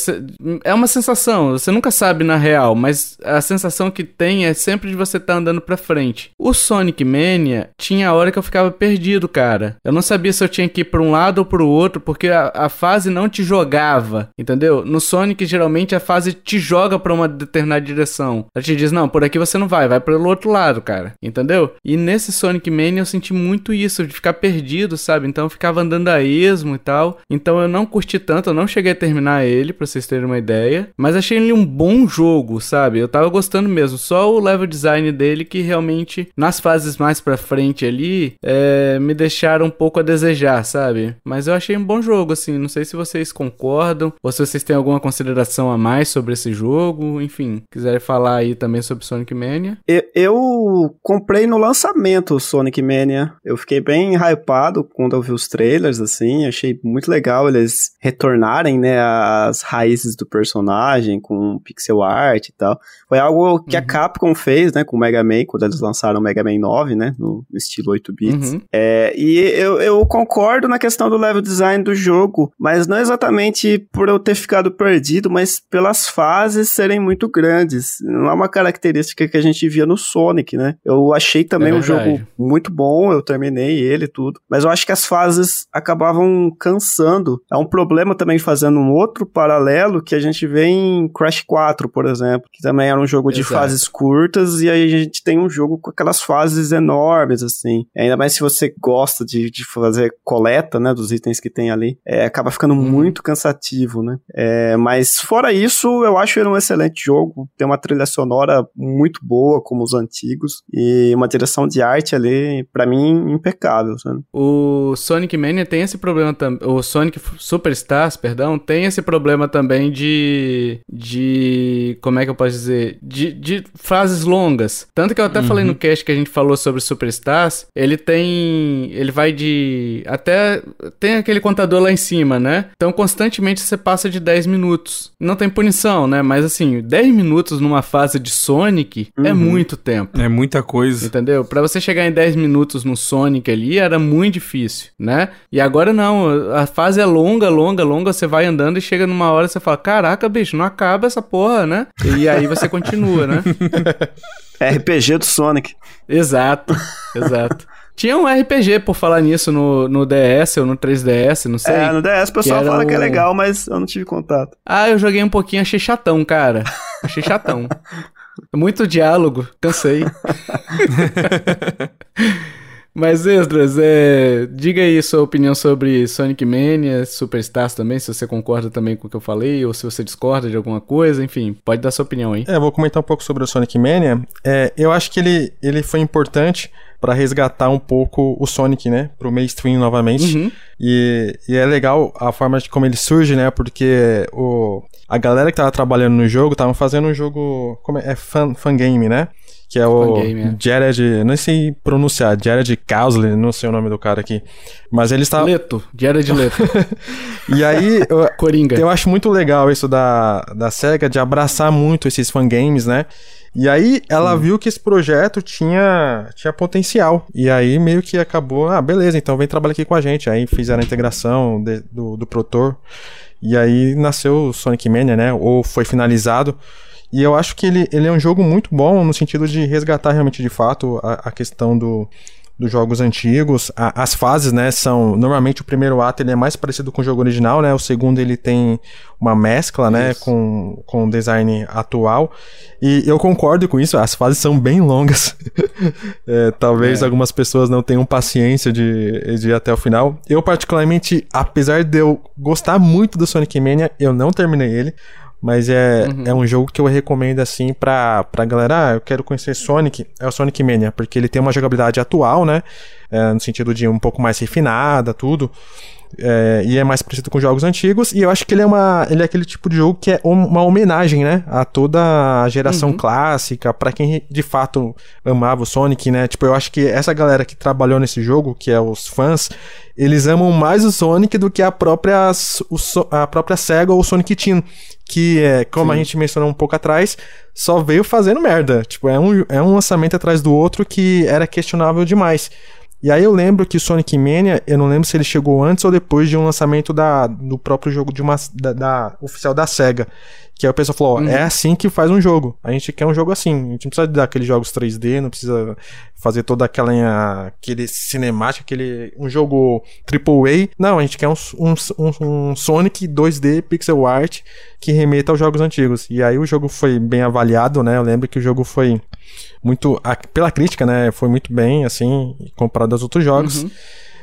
S1: é uma sensação, você nunca sabe na real, mas a sensação que tem é sempre de você estar andando pra frente. O Sonic Mania tinha a hora que eu ficava perdido, cara. Eu não sabia se eu tinha que ir pra um lado ou pro outro, porque a, a fase não te jogava, entendeu? No Sonic, geralmente, a fase te joga pra uma determinada direção. Ela te diz, não, por aqui você não vai, vai pelo outro lado, cara. Entendeu? E nesse Sonic Mania eu senti muito isso, de ficar perdido, sabe? Então eu ficava andando a esmo e tal. Então eu não curti tanto, eu não cheguei a terminar ele, pra vocês terem uma ideia. Mas achei ele um bom jogo, sabe? Eu tava gostando mesmo. Só o level design dele que realmente, nas fases mais pra frente ali, é, me deixaram um pouco a desejar, sabe? Mas eu achei um bom jogo, assim. Não sei se vocês concordam ou se vocês têm alguma consideração a mais sobre esse jogo. Enfim, quiserem falar aí também sobre Sonic Mania.
S3: Eu, eu comprei no lançamento o Sonic Mania. Eu fiquei bem hypado quando eu vi os trailers, assim. Achei muito legal eles retornarem, né, às raízes do personagem com pixel art e tal. Foi algo que a Capcom fez, né, com o Mega Man, quando eles lançaram o Mega Man 9, né, no estilo 8 bits.
S1: Uhum.
S3: É, e eu, eu concordo na questão do level design do jogo, mas não exatamente por eu ter ficado perdido, mas pelas fases serem muito grandes. Não é uma característica que a gente via no Sonic, né? Eu achei também
S1: É
S3: um jogo muito bom, eu terminei ele e tudo, mas eu acho que as fases acabavam cansando. É um problema também fazendo um outro paralelo que a gente vê em Crash 4, por exemplo, que também era um jogo de
S1: Exato.
S3: fases curtas e aí a gente tem um jogo com aquelas fases enormes, assim. Ainda mais se você gosta de, de fazer coleta, né, dos itens que tem ali, é, acaba ficando
S1: Uhum.
S3: muito cansativo, né? É, mas fora isso, eu acho ele um excelente jogo. Tem uma trilha sonora muito boa, como os antigos, e uma direção de arte ali, pra mim, impecável, sabe?
S1: O Sonic Mania tem esse problema também. O Sonic Superstars, perdão, tem esse problema também de. De. Como é que eu posso dizer? De, de frases longas. Tanto que eu até falei no cast que a gente falou sobre Superstars. Ele tem. Ele vai de. Até. Tem aquele contador lá em cima, né? Então constantemente você passa de 10 minutos. Não tem punição, né? Mas assim, 10 minutos numa fase de Sonic é
S3: Uhum.
S1: muito tempo.
S2: É muita coisa.
S1: Entendeu? Pra você chegar em 10 minutos no Sonic ali era muito difícil, né? E agora não, a fase é longa, longa, longa, você vai andando e chega numa hora e você fala: "Caraca, bicho, não acaba essa porra, né?" E aí você continua, né?
S3: RPG do Sonic.
S1: Exato. Exato. Tinha um RPG por falar nisso no, no DS ou no 3DS, não sei.
S3: É, no DS o pessoal fala que é legal, mas eu não tive contato.
S1: Ah, eu joguei um pouquinho, achei chatão, cara. Achei chatão. Muito diálogo, cansei. Mas, Esdras, é... diga aí sua opinião sobre Sonic Mania, Superstars também, se você concorda também com o que eu falei, ou se você discorda de alguma coisa, enfim, pode dar sua opinião aí.
S4: É, vou comentar um pouco sobre o Sonic Mania. É, eu acho que ele, ele foi importante pra resgatar um pouco o Sonic, né, pro mainstream novamente.
S1: Uhum.
S4: E, e é legal a forma de como ele surge, né, porque o, a galera que tava trabalhando no jogo tava fazendo um jogo, como é, é né? Que é o
S1: é.
S4: Jared, não sei pronunciar, Jared Causley, não sei o nome do cara aqui. Mas ele está...
S1: Leto, de Leto,
S4: E aí, eu,
S1: Coringa.
S4: eu acho muito legal isso da, da SEGA de abraçar muito esses fangames, né? E aí ela viu que esse projeto tinha, tinha potencial. E aí meio que acabou, ah, beleza, então vem trabalhar aqui com a gente. Aí fizeram a integração de- do, do Protor. E aí nasceu o Sonic Mania, né? Ou foi finalizado. E eu acho que ele, ele é um jogo muito bom no sentido de resgatar realmente de fato a, a questão do, dos jogos antigos. A, as fases, né, são normalmente o primeiro ato ele é mais parecido com o jogo original, né? O segundo ele tem uma mescla, né, com, com o design atual. E eu concordo com isso, as fases são bem longas. é, talvez é. algumas pessoas não tenham paciência de, de ir até o final. Eu, particularmente, apesar de eu gostar muito do Sonic Mania, eu não terminei ele. Mas é, uhum. é um jogo que eu recomendo assim pra, pra galera. Ah, eu quero conhecer Sonic. É o Sonic Mania, porque ele tem uma jogabilidade atual, né? É, no sentido de um pouco mais refinada, tudo. É, e é mais parecido com jogos antigos. E eu acho que ele é, uma, ele é aquele tipo de jogo que é uma homenagem, né? A toda a geração uhum. clássica, para quem de fato amava o Sonic, né? Tipo, eu acho que essa galera que trabalhou nesse jogo, que é os fãs, eles amam mais o Sonic do que a própria, o, a própria SEGA ou o Sonic Team. Que é, como Sim. a gente mencionou um pouco atrás, só veio fazendo merda. Tipo, é um, é um lançamento atrás do outro que era questionável demais. E aí eu lembro que Sonic Mania, eu não lembro se ele chegou antes ou depois de um lançamento da, do próprio jogo de uma, da, da oficial da SEGA. Que aí o pessoal falou, ó, uhum. é assim que faz um jogo. A gente quer um jogo assim. A gente não precisa daqueles jogos 3D, não precisa fazer toda aquela aquele cinemática, aquele um jogo AAA. Não, a gente quer um, um, um, um Sonic 2D pixel art que remeta aos jogos antigos. E aí o jogo foi bem avaliado, né? Eu lembro que o jogo foi muito pela crítica, né? Foi muito bem assim comparado aos outros jogos. Uhum.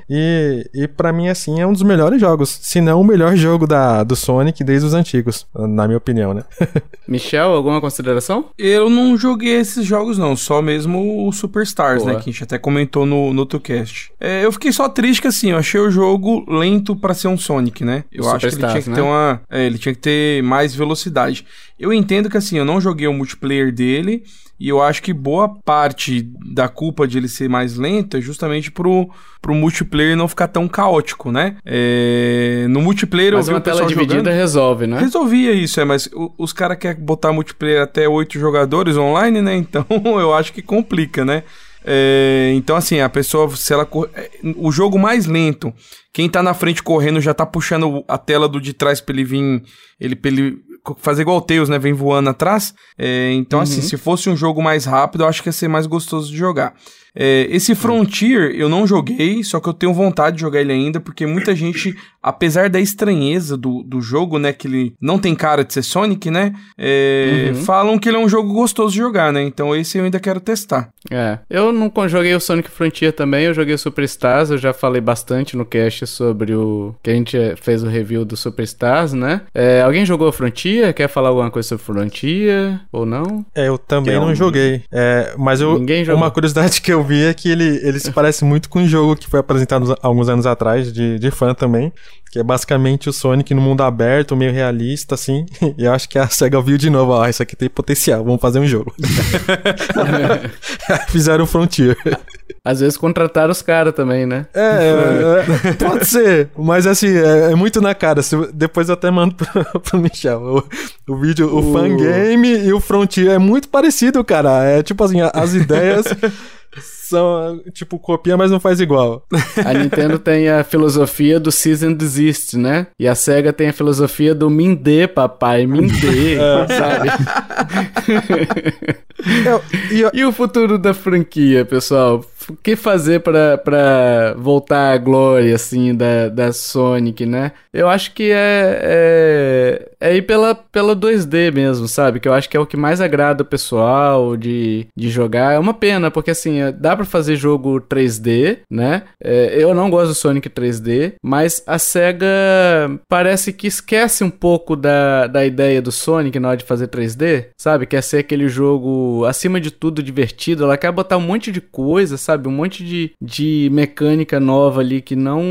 S4: E, e para mim, assim, é um dos melhores jogos. Se não o melhor jogo da, do Sonic desde os antigos, na minha opinião, né?
S1: Michel, alguma consideração?
S2: Eu não joguei esses jogos, não. Só mesmo o Superstars, né? Que a gente até comentou no, no cast. É, eu fiquei só triste que, assim, eu achei o jogo lento para ser um Sonic, né? Eu acho que ele tinha que né? ter uma... É, ele tinha que ter mais velocidade. Eu entendo que, assim, eu não joguei o multiplayer dele... E eu acho que boa parte da culpa de ele ser mais lento é justamente pro, pro multiplayer não ficar tão caótico, né? É, no multiplayer
S1: mas eu vi uma tela dividida jogando, resolve, né?
S2: Resolvia isso, é, mas os caras querem botar multiplayer até oito jogadores online, né? Então eu acho que complica, né? É, então, assim, a pessoa, se ela. É, o jogo mais lento, quem tá na frente correndo já tá puxando a tela do de trás pra ele vir. Ele, pra ele fazer igual o Tails, né? Vem voando atrás. É, então, assim, uhum. assim, se fosse um jogo mais rápido, eu acho que ia ser mais gostoso de jogar. É, esse Frontier eu não joguei, só que eu tenho vontade de jogar ele ainda, porque muita gente, apesar da estranheza do, do jogo, né, que ele não tem cara de ser Sonic, né, é, uhum. falam que ele é um jogo gostoso de jogar, né, então esse eu ainda quero testar.
S1: É, eu não joguei o Sonic Frontier também, eu joguei o Superstars, eu já falei bastante no cast sobre o, que a gente fez o review do Superstars, né, é, alguém jogou Frontier? Quer falar alguma coisa sobre Frontier, ou não?
S4: É, eu também não joguei, é, mas eu, Ninguém jogou. uma curiosidade que eu vi é que ele, ele se parece muito com um jogo que foi apresentado alguns anos atrás, de, de fã também, que é basicamente o Sonic no mundo aberto, meio realista, assim. E eu acho que a SEGA viu de novo, ó, isso aqui tem potencial, vamos fazer um jogo. Fizeram o Frontier.
S1: Às vezes contrataram os caras também, né?
S4: É, é, pode ser, mas assim, é, é, muito na cara. Depois eu até mando pro, pro Michel. O, o vídeo, o, o fangame e o Frontier é muito parecido, cara. É tipo assim, as ideias são, tipo, copia, mas não faz igual.
S1: A Nintendo tem a filosofia do Season Desist, né? E a SEGA tem a filosofia do Mindê, papai, Mindê, é. sabe? e, e, e o futuro da franquia, pessoal? o que fazer para voltar à glória, assim, da, da Sonic, né? Eu acho que é, é, é ir pela, pela 2D mesmo, sabe? Que eu acho que é o que mais agrada o pessoal de, de jogar. É uma pena, porque assim, dá para fazer jogo 3D, né? É, eu não gosto do Sonic 3D, mas a SEGA parece que esquece um pouco da, da ideia do Sonic na hora de fazer 3D, sabe? Quer ser aquele jogo, acima de tudo, divertido. Ela quer botar um monte de coisa, sabe? sabe? Um monte de, de mecânica nova ali que não,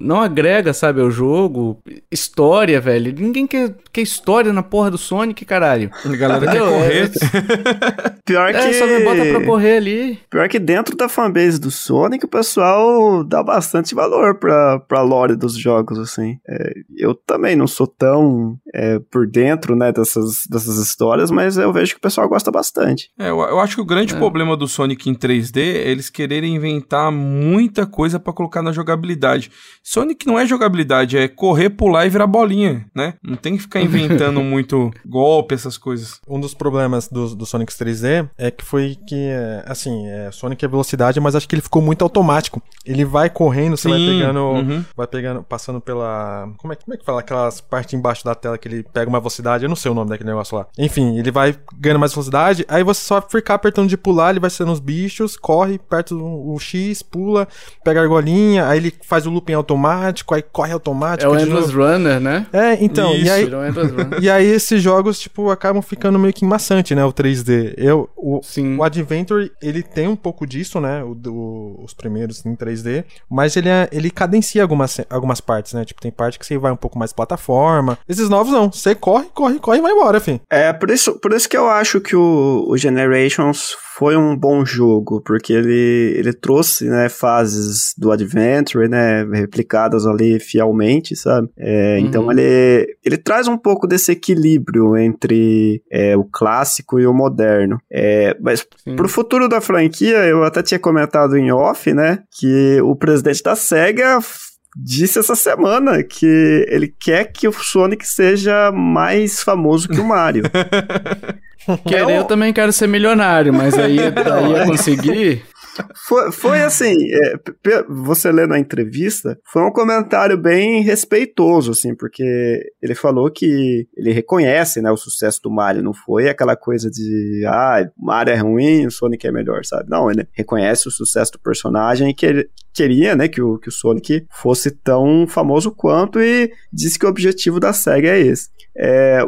S1: não agrega, sabe, ao jogo. História, velho. Ninguém quer, quer história na porra do Sonic, caralho.
S2: A galera quer correr.
S3: Pior é, que...
S1: só me bota pra correr ali.
S3: Pior que dentro da fanbase do Sonic, o pessoal dá bastante valor pra, pra lore dos jogos, assim. É, eu também não sou tão é, por dentro, né, dessas, dessas histórias, mas eu vejo que o pessoal gosta bastante.
S2: É, eu, eu acho que o grande é. problema do Sonic em 3D é eles quererem inventar muita coisa para colocar na jogabilidade. Sonic não é jogabilidade, é correr, pular e virar bolinha, né? Não tem que ficar inventando muito golpe, essas coisas.
S4: Um dos problemas do, do Sonic 3D é que foi que, assim, é, Sonic é velocidade, mas acho que ele ficou muito automático. Ele vai correndo, você Sim, vai pegando, uhum. vai pegando, passando pela, como é, como é que fala aquelas partes embaixo da tela que ele pega uma velocidade, eu não sei o nome daquele negócio lá. Enfim, ele vai ganhando mais velocidade, aí você só ficar apertando de pular, ele vai sendo os bichos, corre, perto o X, pula, pega a argolinha, aí ele faz o looping automático, aí corre automático.
S1: É o Endless Runner, né?
S4: É, então, Isso, e aí, é e aí esses jogos, tipo, acabam ficando meio que maçante, né, o 3D. Eu, o, Sim. o Adventure, ele tem um pouco disso, né, o, o, os primeiros em 3D, mas ele, é, ele cadencia algumas, algumas partes, né, tipo, tem parte que você vai um pouco mais plataforma. Esses novos não, você corre, corre, corre e vai embora, enfim.
S3: É, por isso, por isso que eu acho que o, o Generations foi um bom jogo, porque ele, ele trouxe, né, fases do Adventure, né, replicadas ali fielmente, sabe? É, uhum. Então ele, ele traz um pouco desse equilíbrio entre é, o clássico e o moderno. É, mas Sim. pro futuro da franquia, eu até tinha comentado em off, né, que o presidente da SEGA disse essa semana que ele quer que o Sonic seja mais famoso que o Mario.
S1: Querer, eu também quero ser milionário, mas aí, aí ia conseguir.
S3: Foi, foi assim, é, você lendo a entrevista, foi um comentário bem respeitoso, assim, porque ele falou que ele reconhece, né, o sucesso do Mario, não foi aquela coisa de, ah, Mario é ruim, o Sonic é melhor, sabe? Não, ele reconhece o sucesso do personagem e que ele queria, né, que o, que o Sonic fosse tão famoso quanto e disse que o objetivo da SEGA é esse. É,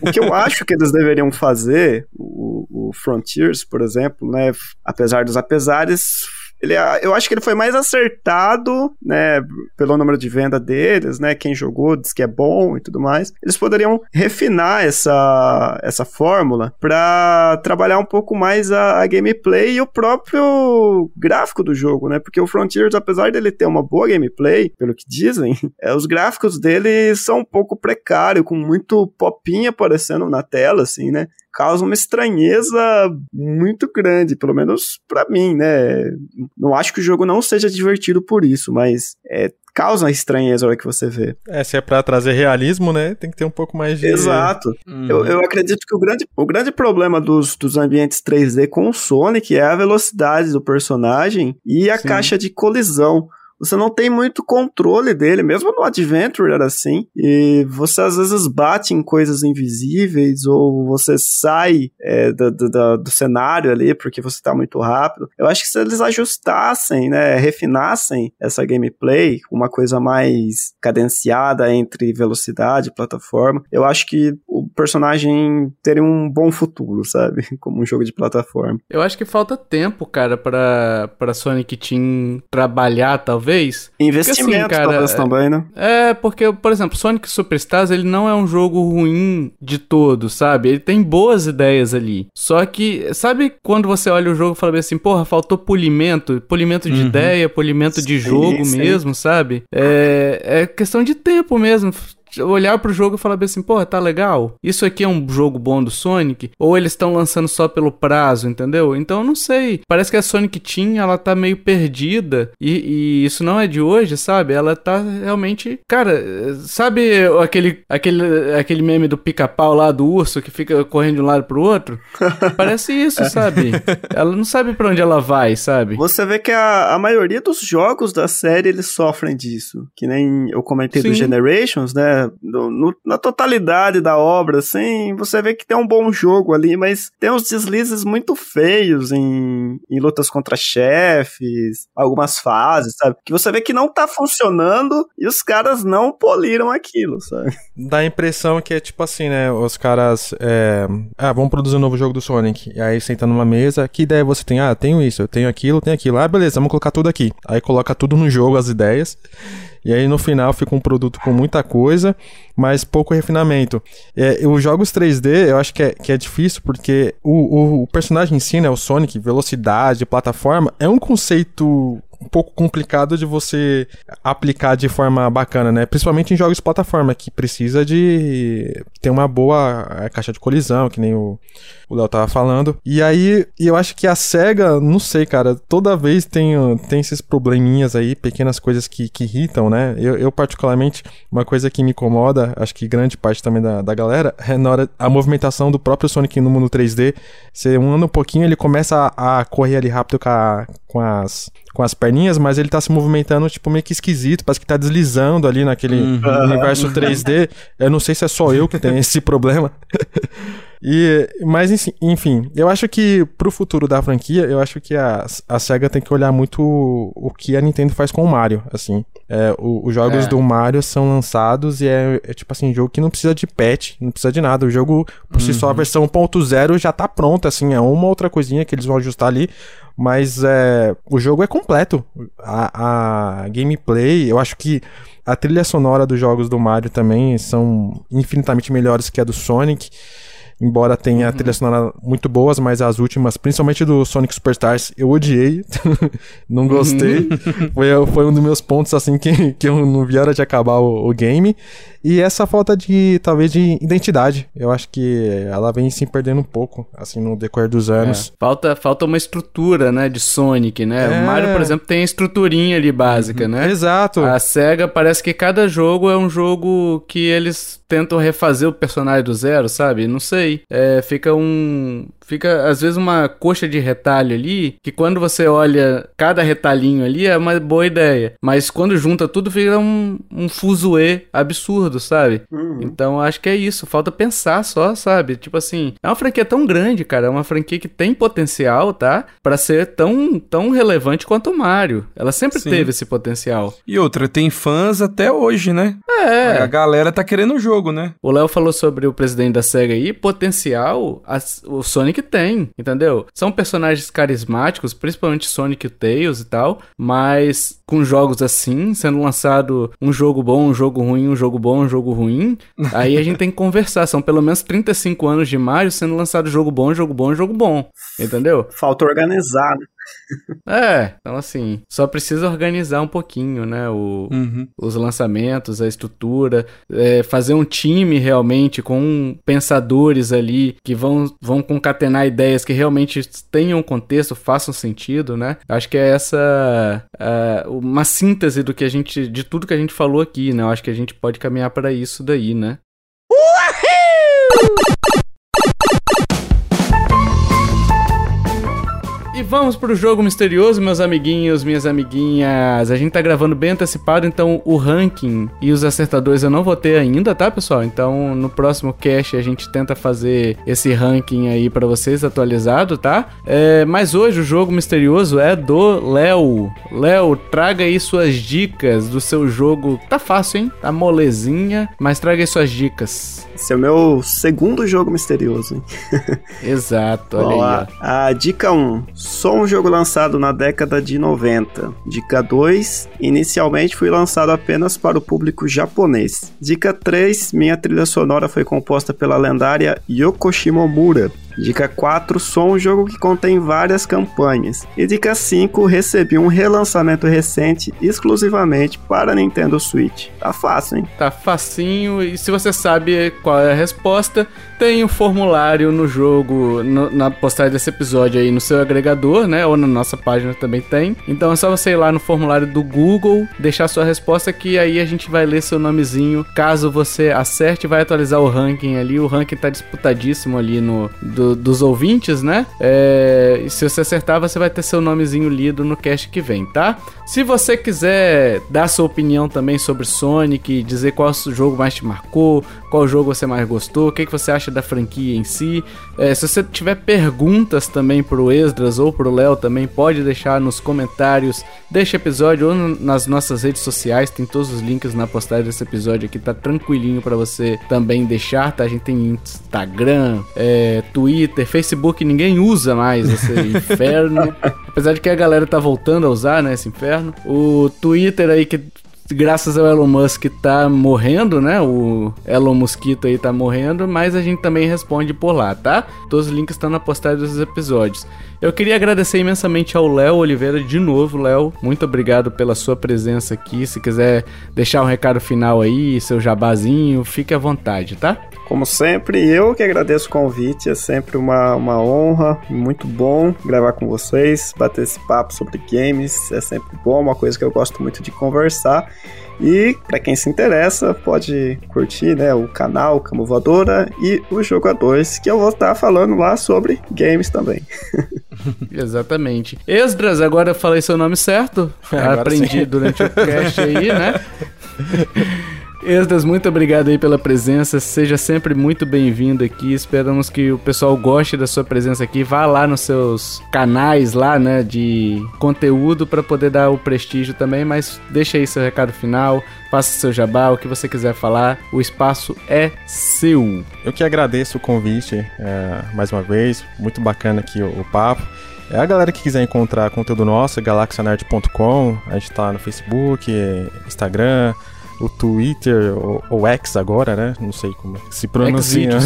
S3: o que eu acho que eles deveriam fazer, o, o Frontiers, por exemplo, né, apesar dos apesares, ele, eu acho que ele foi mais acertado, né, pelo número de venda deles, né, quem jogou diz que é bom e tudo mais. Eles poderiam refinar essa, essa fórmula para trabalhar um pouco mais a, a, gameplay e o próprio gráfico do jogo, né, porque o Frontiers, apesar dele ter uma boa gameplay, pelo que dizem, é, os gráficos dele são um pouco precários, com muito popinha aparecendo na tela, assim, né, causa uma estranheza muito grande, pelo menos para mim, né? Não acho que o jogo não seja divertido por isso, mas é, causa uma estranheza a hora que você vê.
S4: É, se é pra trazer realismo, né? Tem que ter um pouco mais de.
S3: Exato. Uhum. Eu, eu acredito que o grande, o grande problema dos, dos ambientes 3D com o Sonic é a velocidade do personagem e a Sim. caixa de colisão você não tem muito controle dele, mesmo no Adventure era assim, e você às vezes bate em coisas invisíveis, ou você sai é, do, do, do, cenário ali porque você tá muito rápido. Eu acho que se eles ajustassem, né, refinassem essa gameplay, uma coisa mais cadenciada entre velocidade e plataforma, eu acho que o personagem teria um bom futuro, sabe? Como um jogo de plataforma.
S1: Eu acho que falta tempo, cara, para para Sonic Team trabalhar, talvez talvez.
S3: Investimento, porque, assim, cara, também, né?
S1: É, porque, por exemplo, Sonic Superstars, ele não é um jogo ruim de todo, sabe? Ele tem boas ideias ali. Só que, sabe quando você olha o jogo e fala assim, porra, faltou polimento? Polimento de uhum. ideia, polimento sim, de jogo sim. mesmo, sabe? É, é questão de tempo mesmo olhar pro jogo e falar bem assim, porra, tá legal? Isso aqui é um jogo bom do Sonic? Ou eles estão lançando só pelo prazo, entendeu? Então eu não sei. Parece que a Sonic Team, ela tá meio perdida. E, e isso não é de hoje, sabe? Ela tá realmente. Cara, sabe aquele, aquele, aquele meme do pica-pau lá do urso que fica correndo de um lado pro outro? Parece isso, é. sabe? Ela não sabe para onde ela vai, sabe?
S3: Você vê que a, a maioria dos jogos da série eles sofrem disso. Que nem eu comentei Sim. do Generations, né? No, no, na totalidade da obra, assim, você vê que tem um bom jogo ali, mas tem uns deslizes muito feios em, em lutas contra chefes, algumas fases, sabe? Que você vê que não tá funcionando e os caras não poliram aquilo, sabe?
S4: Dá a impressão que é tipo assim, né? Os caras. É... Ah, vamos produzir um novo jogo do Sonic. E aí senta numa mesa, que ideia você tem? Ah, tenho isso, eu tenho aquilo, tenho aquilo. Ah, beleza, vamos colocar tudo aqui. Aí coloca tudo no jogo, as ideias. E aí no final fica um produto com muita coisa, mas pouco refinamento. É, os jogos 3D eu acho que é, que é difícil porque o, o, o personagem em si, né, o Sonic, velocidade, plataforma, é um conceito um pouco complicado de você aplicar de forma bacana, né? Principalmente em jogos de plataforma, que precisa de ter uma boa eh, caixa de colisão, que nem o Léo tava falando. E aí, eu acho que a SEGA, não sei, cara, toda vez tem, tem esses probleminhas aí, pequenas coisas que, que irritam, né? Eu, eu, particularmente, uma coisa que me incomoda, acho que grande parte também da, da galera, é na hora a movimentação do próprio Sonic no mundo 3D. Você anda um pouquinho, ele começa a, a correr ali rápido com, a, com as com as perninhas, mas ele tá se movimentando, tipo, meio que esquisito, parece que tá deslizando ali naquele uhum. universo 3D. Eu não sei se é só eu que tenho esse problema. E, mas, enfim, eu acho que pro futuro da franquia, eu acho que a, a SEGA tem que olhar muito o, que a Nintendo faz com o Mario, assim. É, o, os jogos é. do Mario são lançados e é, é, tipo assim, jogo que não precisa de patch, não precisa de nada. O jogo, por uhum. si só, a uhum. versão 1.0 já tá pronta, assim, é uma outra coisinha que eles vão ajustar ali. Mas é, o jogo é completo. A, a gameplay, eu acho que a trilha sonora dos jogos do Mario também são infinitamente melhores que a do Sonic. Embora tenha uhum. trilhas sonoras muito boas, mas as últimas, principalmente do Sonic Superstars, eu odiei. não gostei. Uhum. foi, foi um dos meus pontos, assim, que, que eu não vi a hora de acabar o, o game. E essa falta de, talvez, de identidade. Eu acho que ela vem se perdendo um pouco, assim, no decorrer dos anos.
S1: É. Falta, falta uma estrutura, né, de Sonic, né? É. O Mario, por exemplo, tem a estruturinha ali básica, uhum. né?
S4: Exato.
S1: A SEGA parece que cada jogo é um jogo que eles tentam refazer o personagem do zero, sabe? Não sei. É, fica um fica às vezes uma coxa de retalho ali, que quando você olha cada retalhinho ali é uma boa ideia, mas quando junta tudo fica um, um fuzuê absurdo, sabe? Uhum. Então acho que é isso, falta pensar só, sabe? Tipo assim, é uma franquia tão grande, cara, é uma franquia que tem potencial, tá? Para ser tão, tão relevante quanto o Mario. Ela sempre Sim. teve esse potencial.
S2: E outra, tem fãs até hoje, né?
S1: É.
S2: A galera tá querendo o jogo, né?
S1: O Léo falou sobre o presidente da SEGA aí, potencial, a, o Sonic Sonic tem, entendeu? São personagens carismáticos, principalmente Sonic e Tails e tal, mas com jogos assim, sendo lançado um jogo bom, um jogo ruim, um jogo bom, um jogo ruim, aí a gente tem que conversar. São pelo menos 35 anos de Mario sendo lançado jogo bom, jogo bom, jogo bom, entendeu?
S3: Falta organizar, né?
S1: É, então assim, só precisa organizar um pouquinho, né? O, uhum. Os lançamentos, a estrutura, é, fazer um time realmente com pensadores ali que vão, vão concatenar ideias que realmente tenham contexto, façam sentido, né? Acho que é essa uh, uma síntese do que a gente, de tudo que a gente falou aqui, né? Eu acho que a gente pode caminhar para isso daí, né? Uhul! Vamos pro jogo misterioso, meus amiguinhos, minhas amiguinhas. A gente tá gravando bem antecipado, então o ranking e os acertadores eu não vou ter ainda, tá, pessoal? Então no próximo cast a gente tenta fazer esse ranking aí para vocês atualizado, tá? É, mas hoje o jogo misterioso é do Léo. Léo, traga aí suas dicas do seu jogo. Tá fácil, hein? Tá molezinha, mas traga aí suas dicas.
S3: Esse é o meu segundo jogo misterioso, hein?
S1: Exato, olha Bom,
S3: aí. A, a dica 1 só um jogo lançado na década de 90. Dica 2, inicialmente foi lançado apenas para o público japonês. Dica 3, minha trilha sonora foi composta pela lendária Yoko Shimomura. Dica 4, sou um jogo que contém várias campanhas. E dica 5, recebi um relançamento recente exclusivamente para Nintendo Switch. Tá fácil, hein?
S1: Tá facinho e se você sabe qual é a resposta, tem um formulário no jogo, no, na postagem desse episódio aí no seu agregador, né? Ou na nossa página também tem. Então é só você ir lá no formulário do Google, deixar sua resposta que aí a gente vai ler seu nomezinho. Caso você acerte, vai atualizar o ranking ali. O ranking tá disputadíssimo ali no do do, dos ouvintes, né? É, e se você acertar, você vai ter seu nomezinho lido no cast que vem, tá? Se você quiser dar sua opinião também sobre Sonic, dizer qual jogo mais te marcou, qual jogo você mais gostou, o que, que você acha da franquia em si. É, se você tiver perguntas também pro Esdras ou pro Léo também, pode deixar nos comentários deste episódio ou nas nossas redes sociais, tem todos os links na postagem desse episódio aqui, tá tranquilinho para você também deixar, tá? A gente tem Instagram, é, Twitter, Facebook, ninguém usa mais esse inferno. Apesar de que a galera tá voltando a usar, né, esse inferno. O Twitter aí que graças ao Elon Musk tá morrendo, né? O Elon Mosquito aí tá morrendo, mas a gente também responde por lá, tá? Todos os links estão na postagem dos episódios. Eu queria agradecer imensamente ao Léo Oliveira de novo, Léo. Muito obrigado pela sua presença aqui. Se quiser deixar um recado final aí, seu jabazinho, fique à vontade, tá?
S3: Como sempre, eu que agradeço o convite, é sempre uma, uma honra, muito bom gravar com vocês, bater esse papo sobre games, é sempre bom, uma coisa que eu gosto muito de conversar. E para quem se interessa, pode curtir né, o canal Camo Voadora e o Jogo A2, que eu vou estar falando lá sobre games também.
S1: Exatamente. Esdras, agora eu falei seu nome certo. Agora Aprendi sim. durante o cast aí, né? Esdras, muito obrigado aí pela presença. Seja sempre muito bem-vindo aqui. Esperamos que o pessoal goste da sua presença aqui. Vá lá nos seus canais lá, né, de conteúdo para poder dar o prestígio também, mas deixa aí seu recado final, faça seu jabá, o que você quiser falar. O espaço é seu.
S4: Eu que agradeço o convite é, mais uma vez. Muito bacana aqui o, o papo. É a galera que quiser encontrar conteúdo nosso, galaxianerd.com. A gente tá no Facebook, Instagram, o Twitter, ou, ou X agora, né? Não sei como se pronuncia.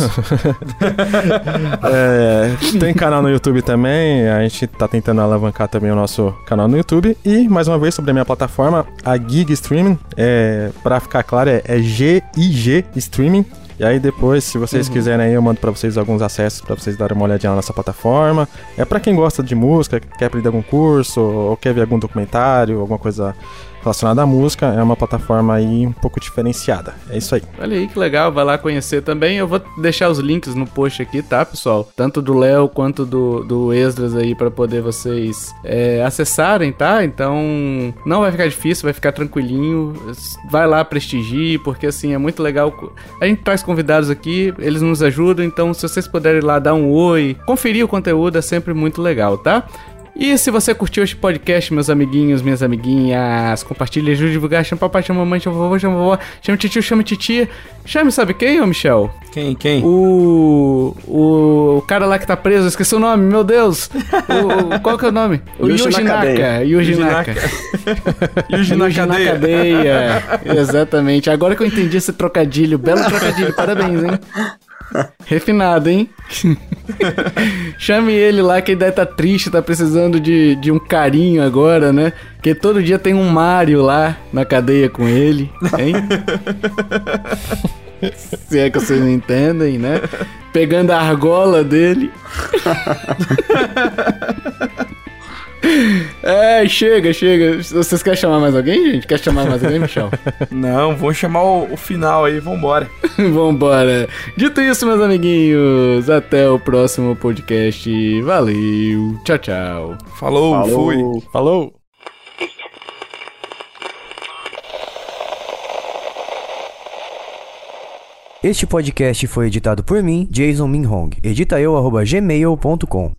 S4: é, tem canal no YouTube também, a gente tá tentando alavancar também o nosso canal no YouTube. E, mais uma vez, sobre a minha plataforma, a Gig Streaming, é, pra ficar claro, é, é GIG Streaming. E aí depois, se vocês uhum. quiserem aí, eu mando para vocês alguns acessos para vocês darem uma olhadinha na nossa plataforma. É para quem gosta de música, quer aprender algum curso, ou quer ver algum documentário, alguma coisa relacionada à música, é uma plataforma aí um pouco diferenciada. É isso aí.
S1: Olha aí que legal, vai lá conhecer também. Eu vou deixar os links no post aqui, tá, pessoal? Tanto do Léo quanto do, do Esdras aí para poder vocês é, acessarem, tá? Então não vai ficar difícil, vai ficar tranquilinho. Vai lá, prestigie, porque assim é muito legal. A gente traz convidados aqui, eles nos ajudam, então se vocês puderem lá dar um oi, conferir o conteúdo é sempre muito legal, tá? E se você curtiu este podcast, meus amiguinhos, minhas amiguinhas, compartilhe, ajude a divulgar, chama papai, chama mamãe, chama vovô, chama vovó, chama tio, chama titia. Chame, sabe quem, ô Michel?
S2: Quem, quem?
S1: O, o, o cara lá que tá preso, esqueci o nome, meu Deus. O, qual que é o nome?
S3: O Yuji Naka.
S1: Yuji Naka. Yuji na cadeia. Exatamente. Agora que eu entendi esse trocadilho, belo trocadilho, parabéns, hein? Refinado, hein? Chame ele lá que ele deve estar tá triste, tá precisando de, de um carinho agora, né? Que todo dia tem um Mario lá na cadeia com ele, hein? Se é que vocês não entendem, né? Pegando a argola dele. É, chega, chega. Vocês querem chamar mais alguém, gente? Quer chamar mais alguém, Michel?
S2: Não, vamos chamar o, o, final aí, vambora.
S1: vambora. Dito isso, meus amiguinhos, até o próximo podcast. Valeu, tchau, tchau.
S2: Falou, Falou. fui.
S1: Falou.
S5: Este podcast foi editado por mim, Jason Minhong. Edita eu, gmail.com.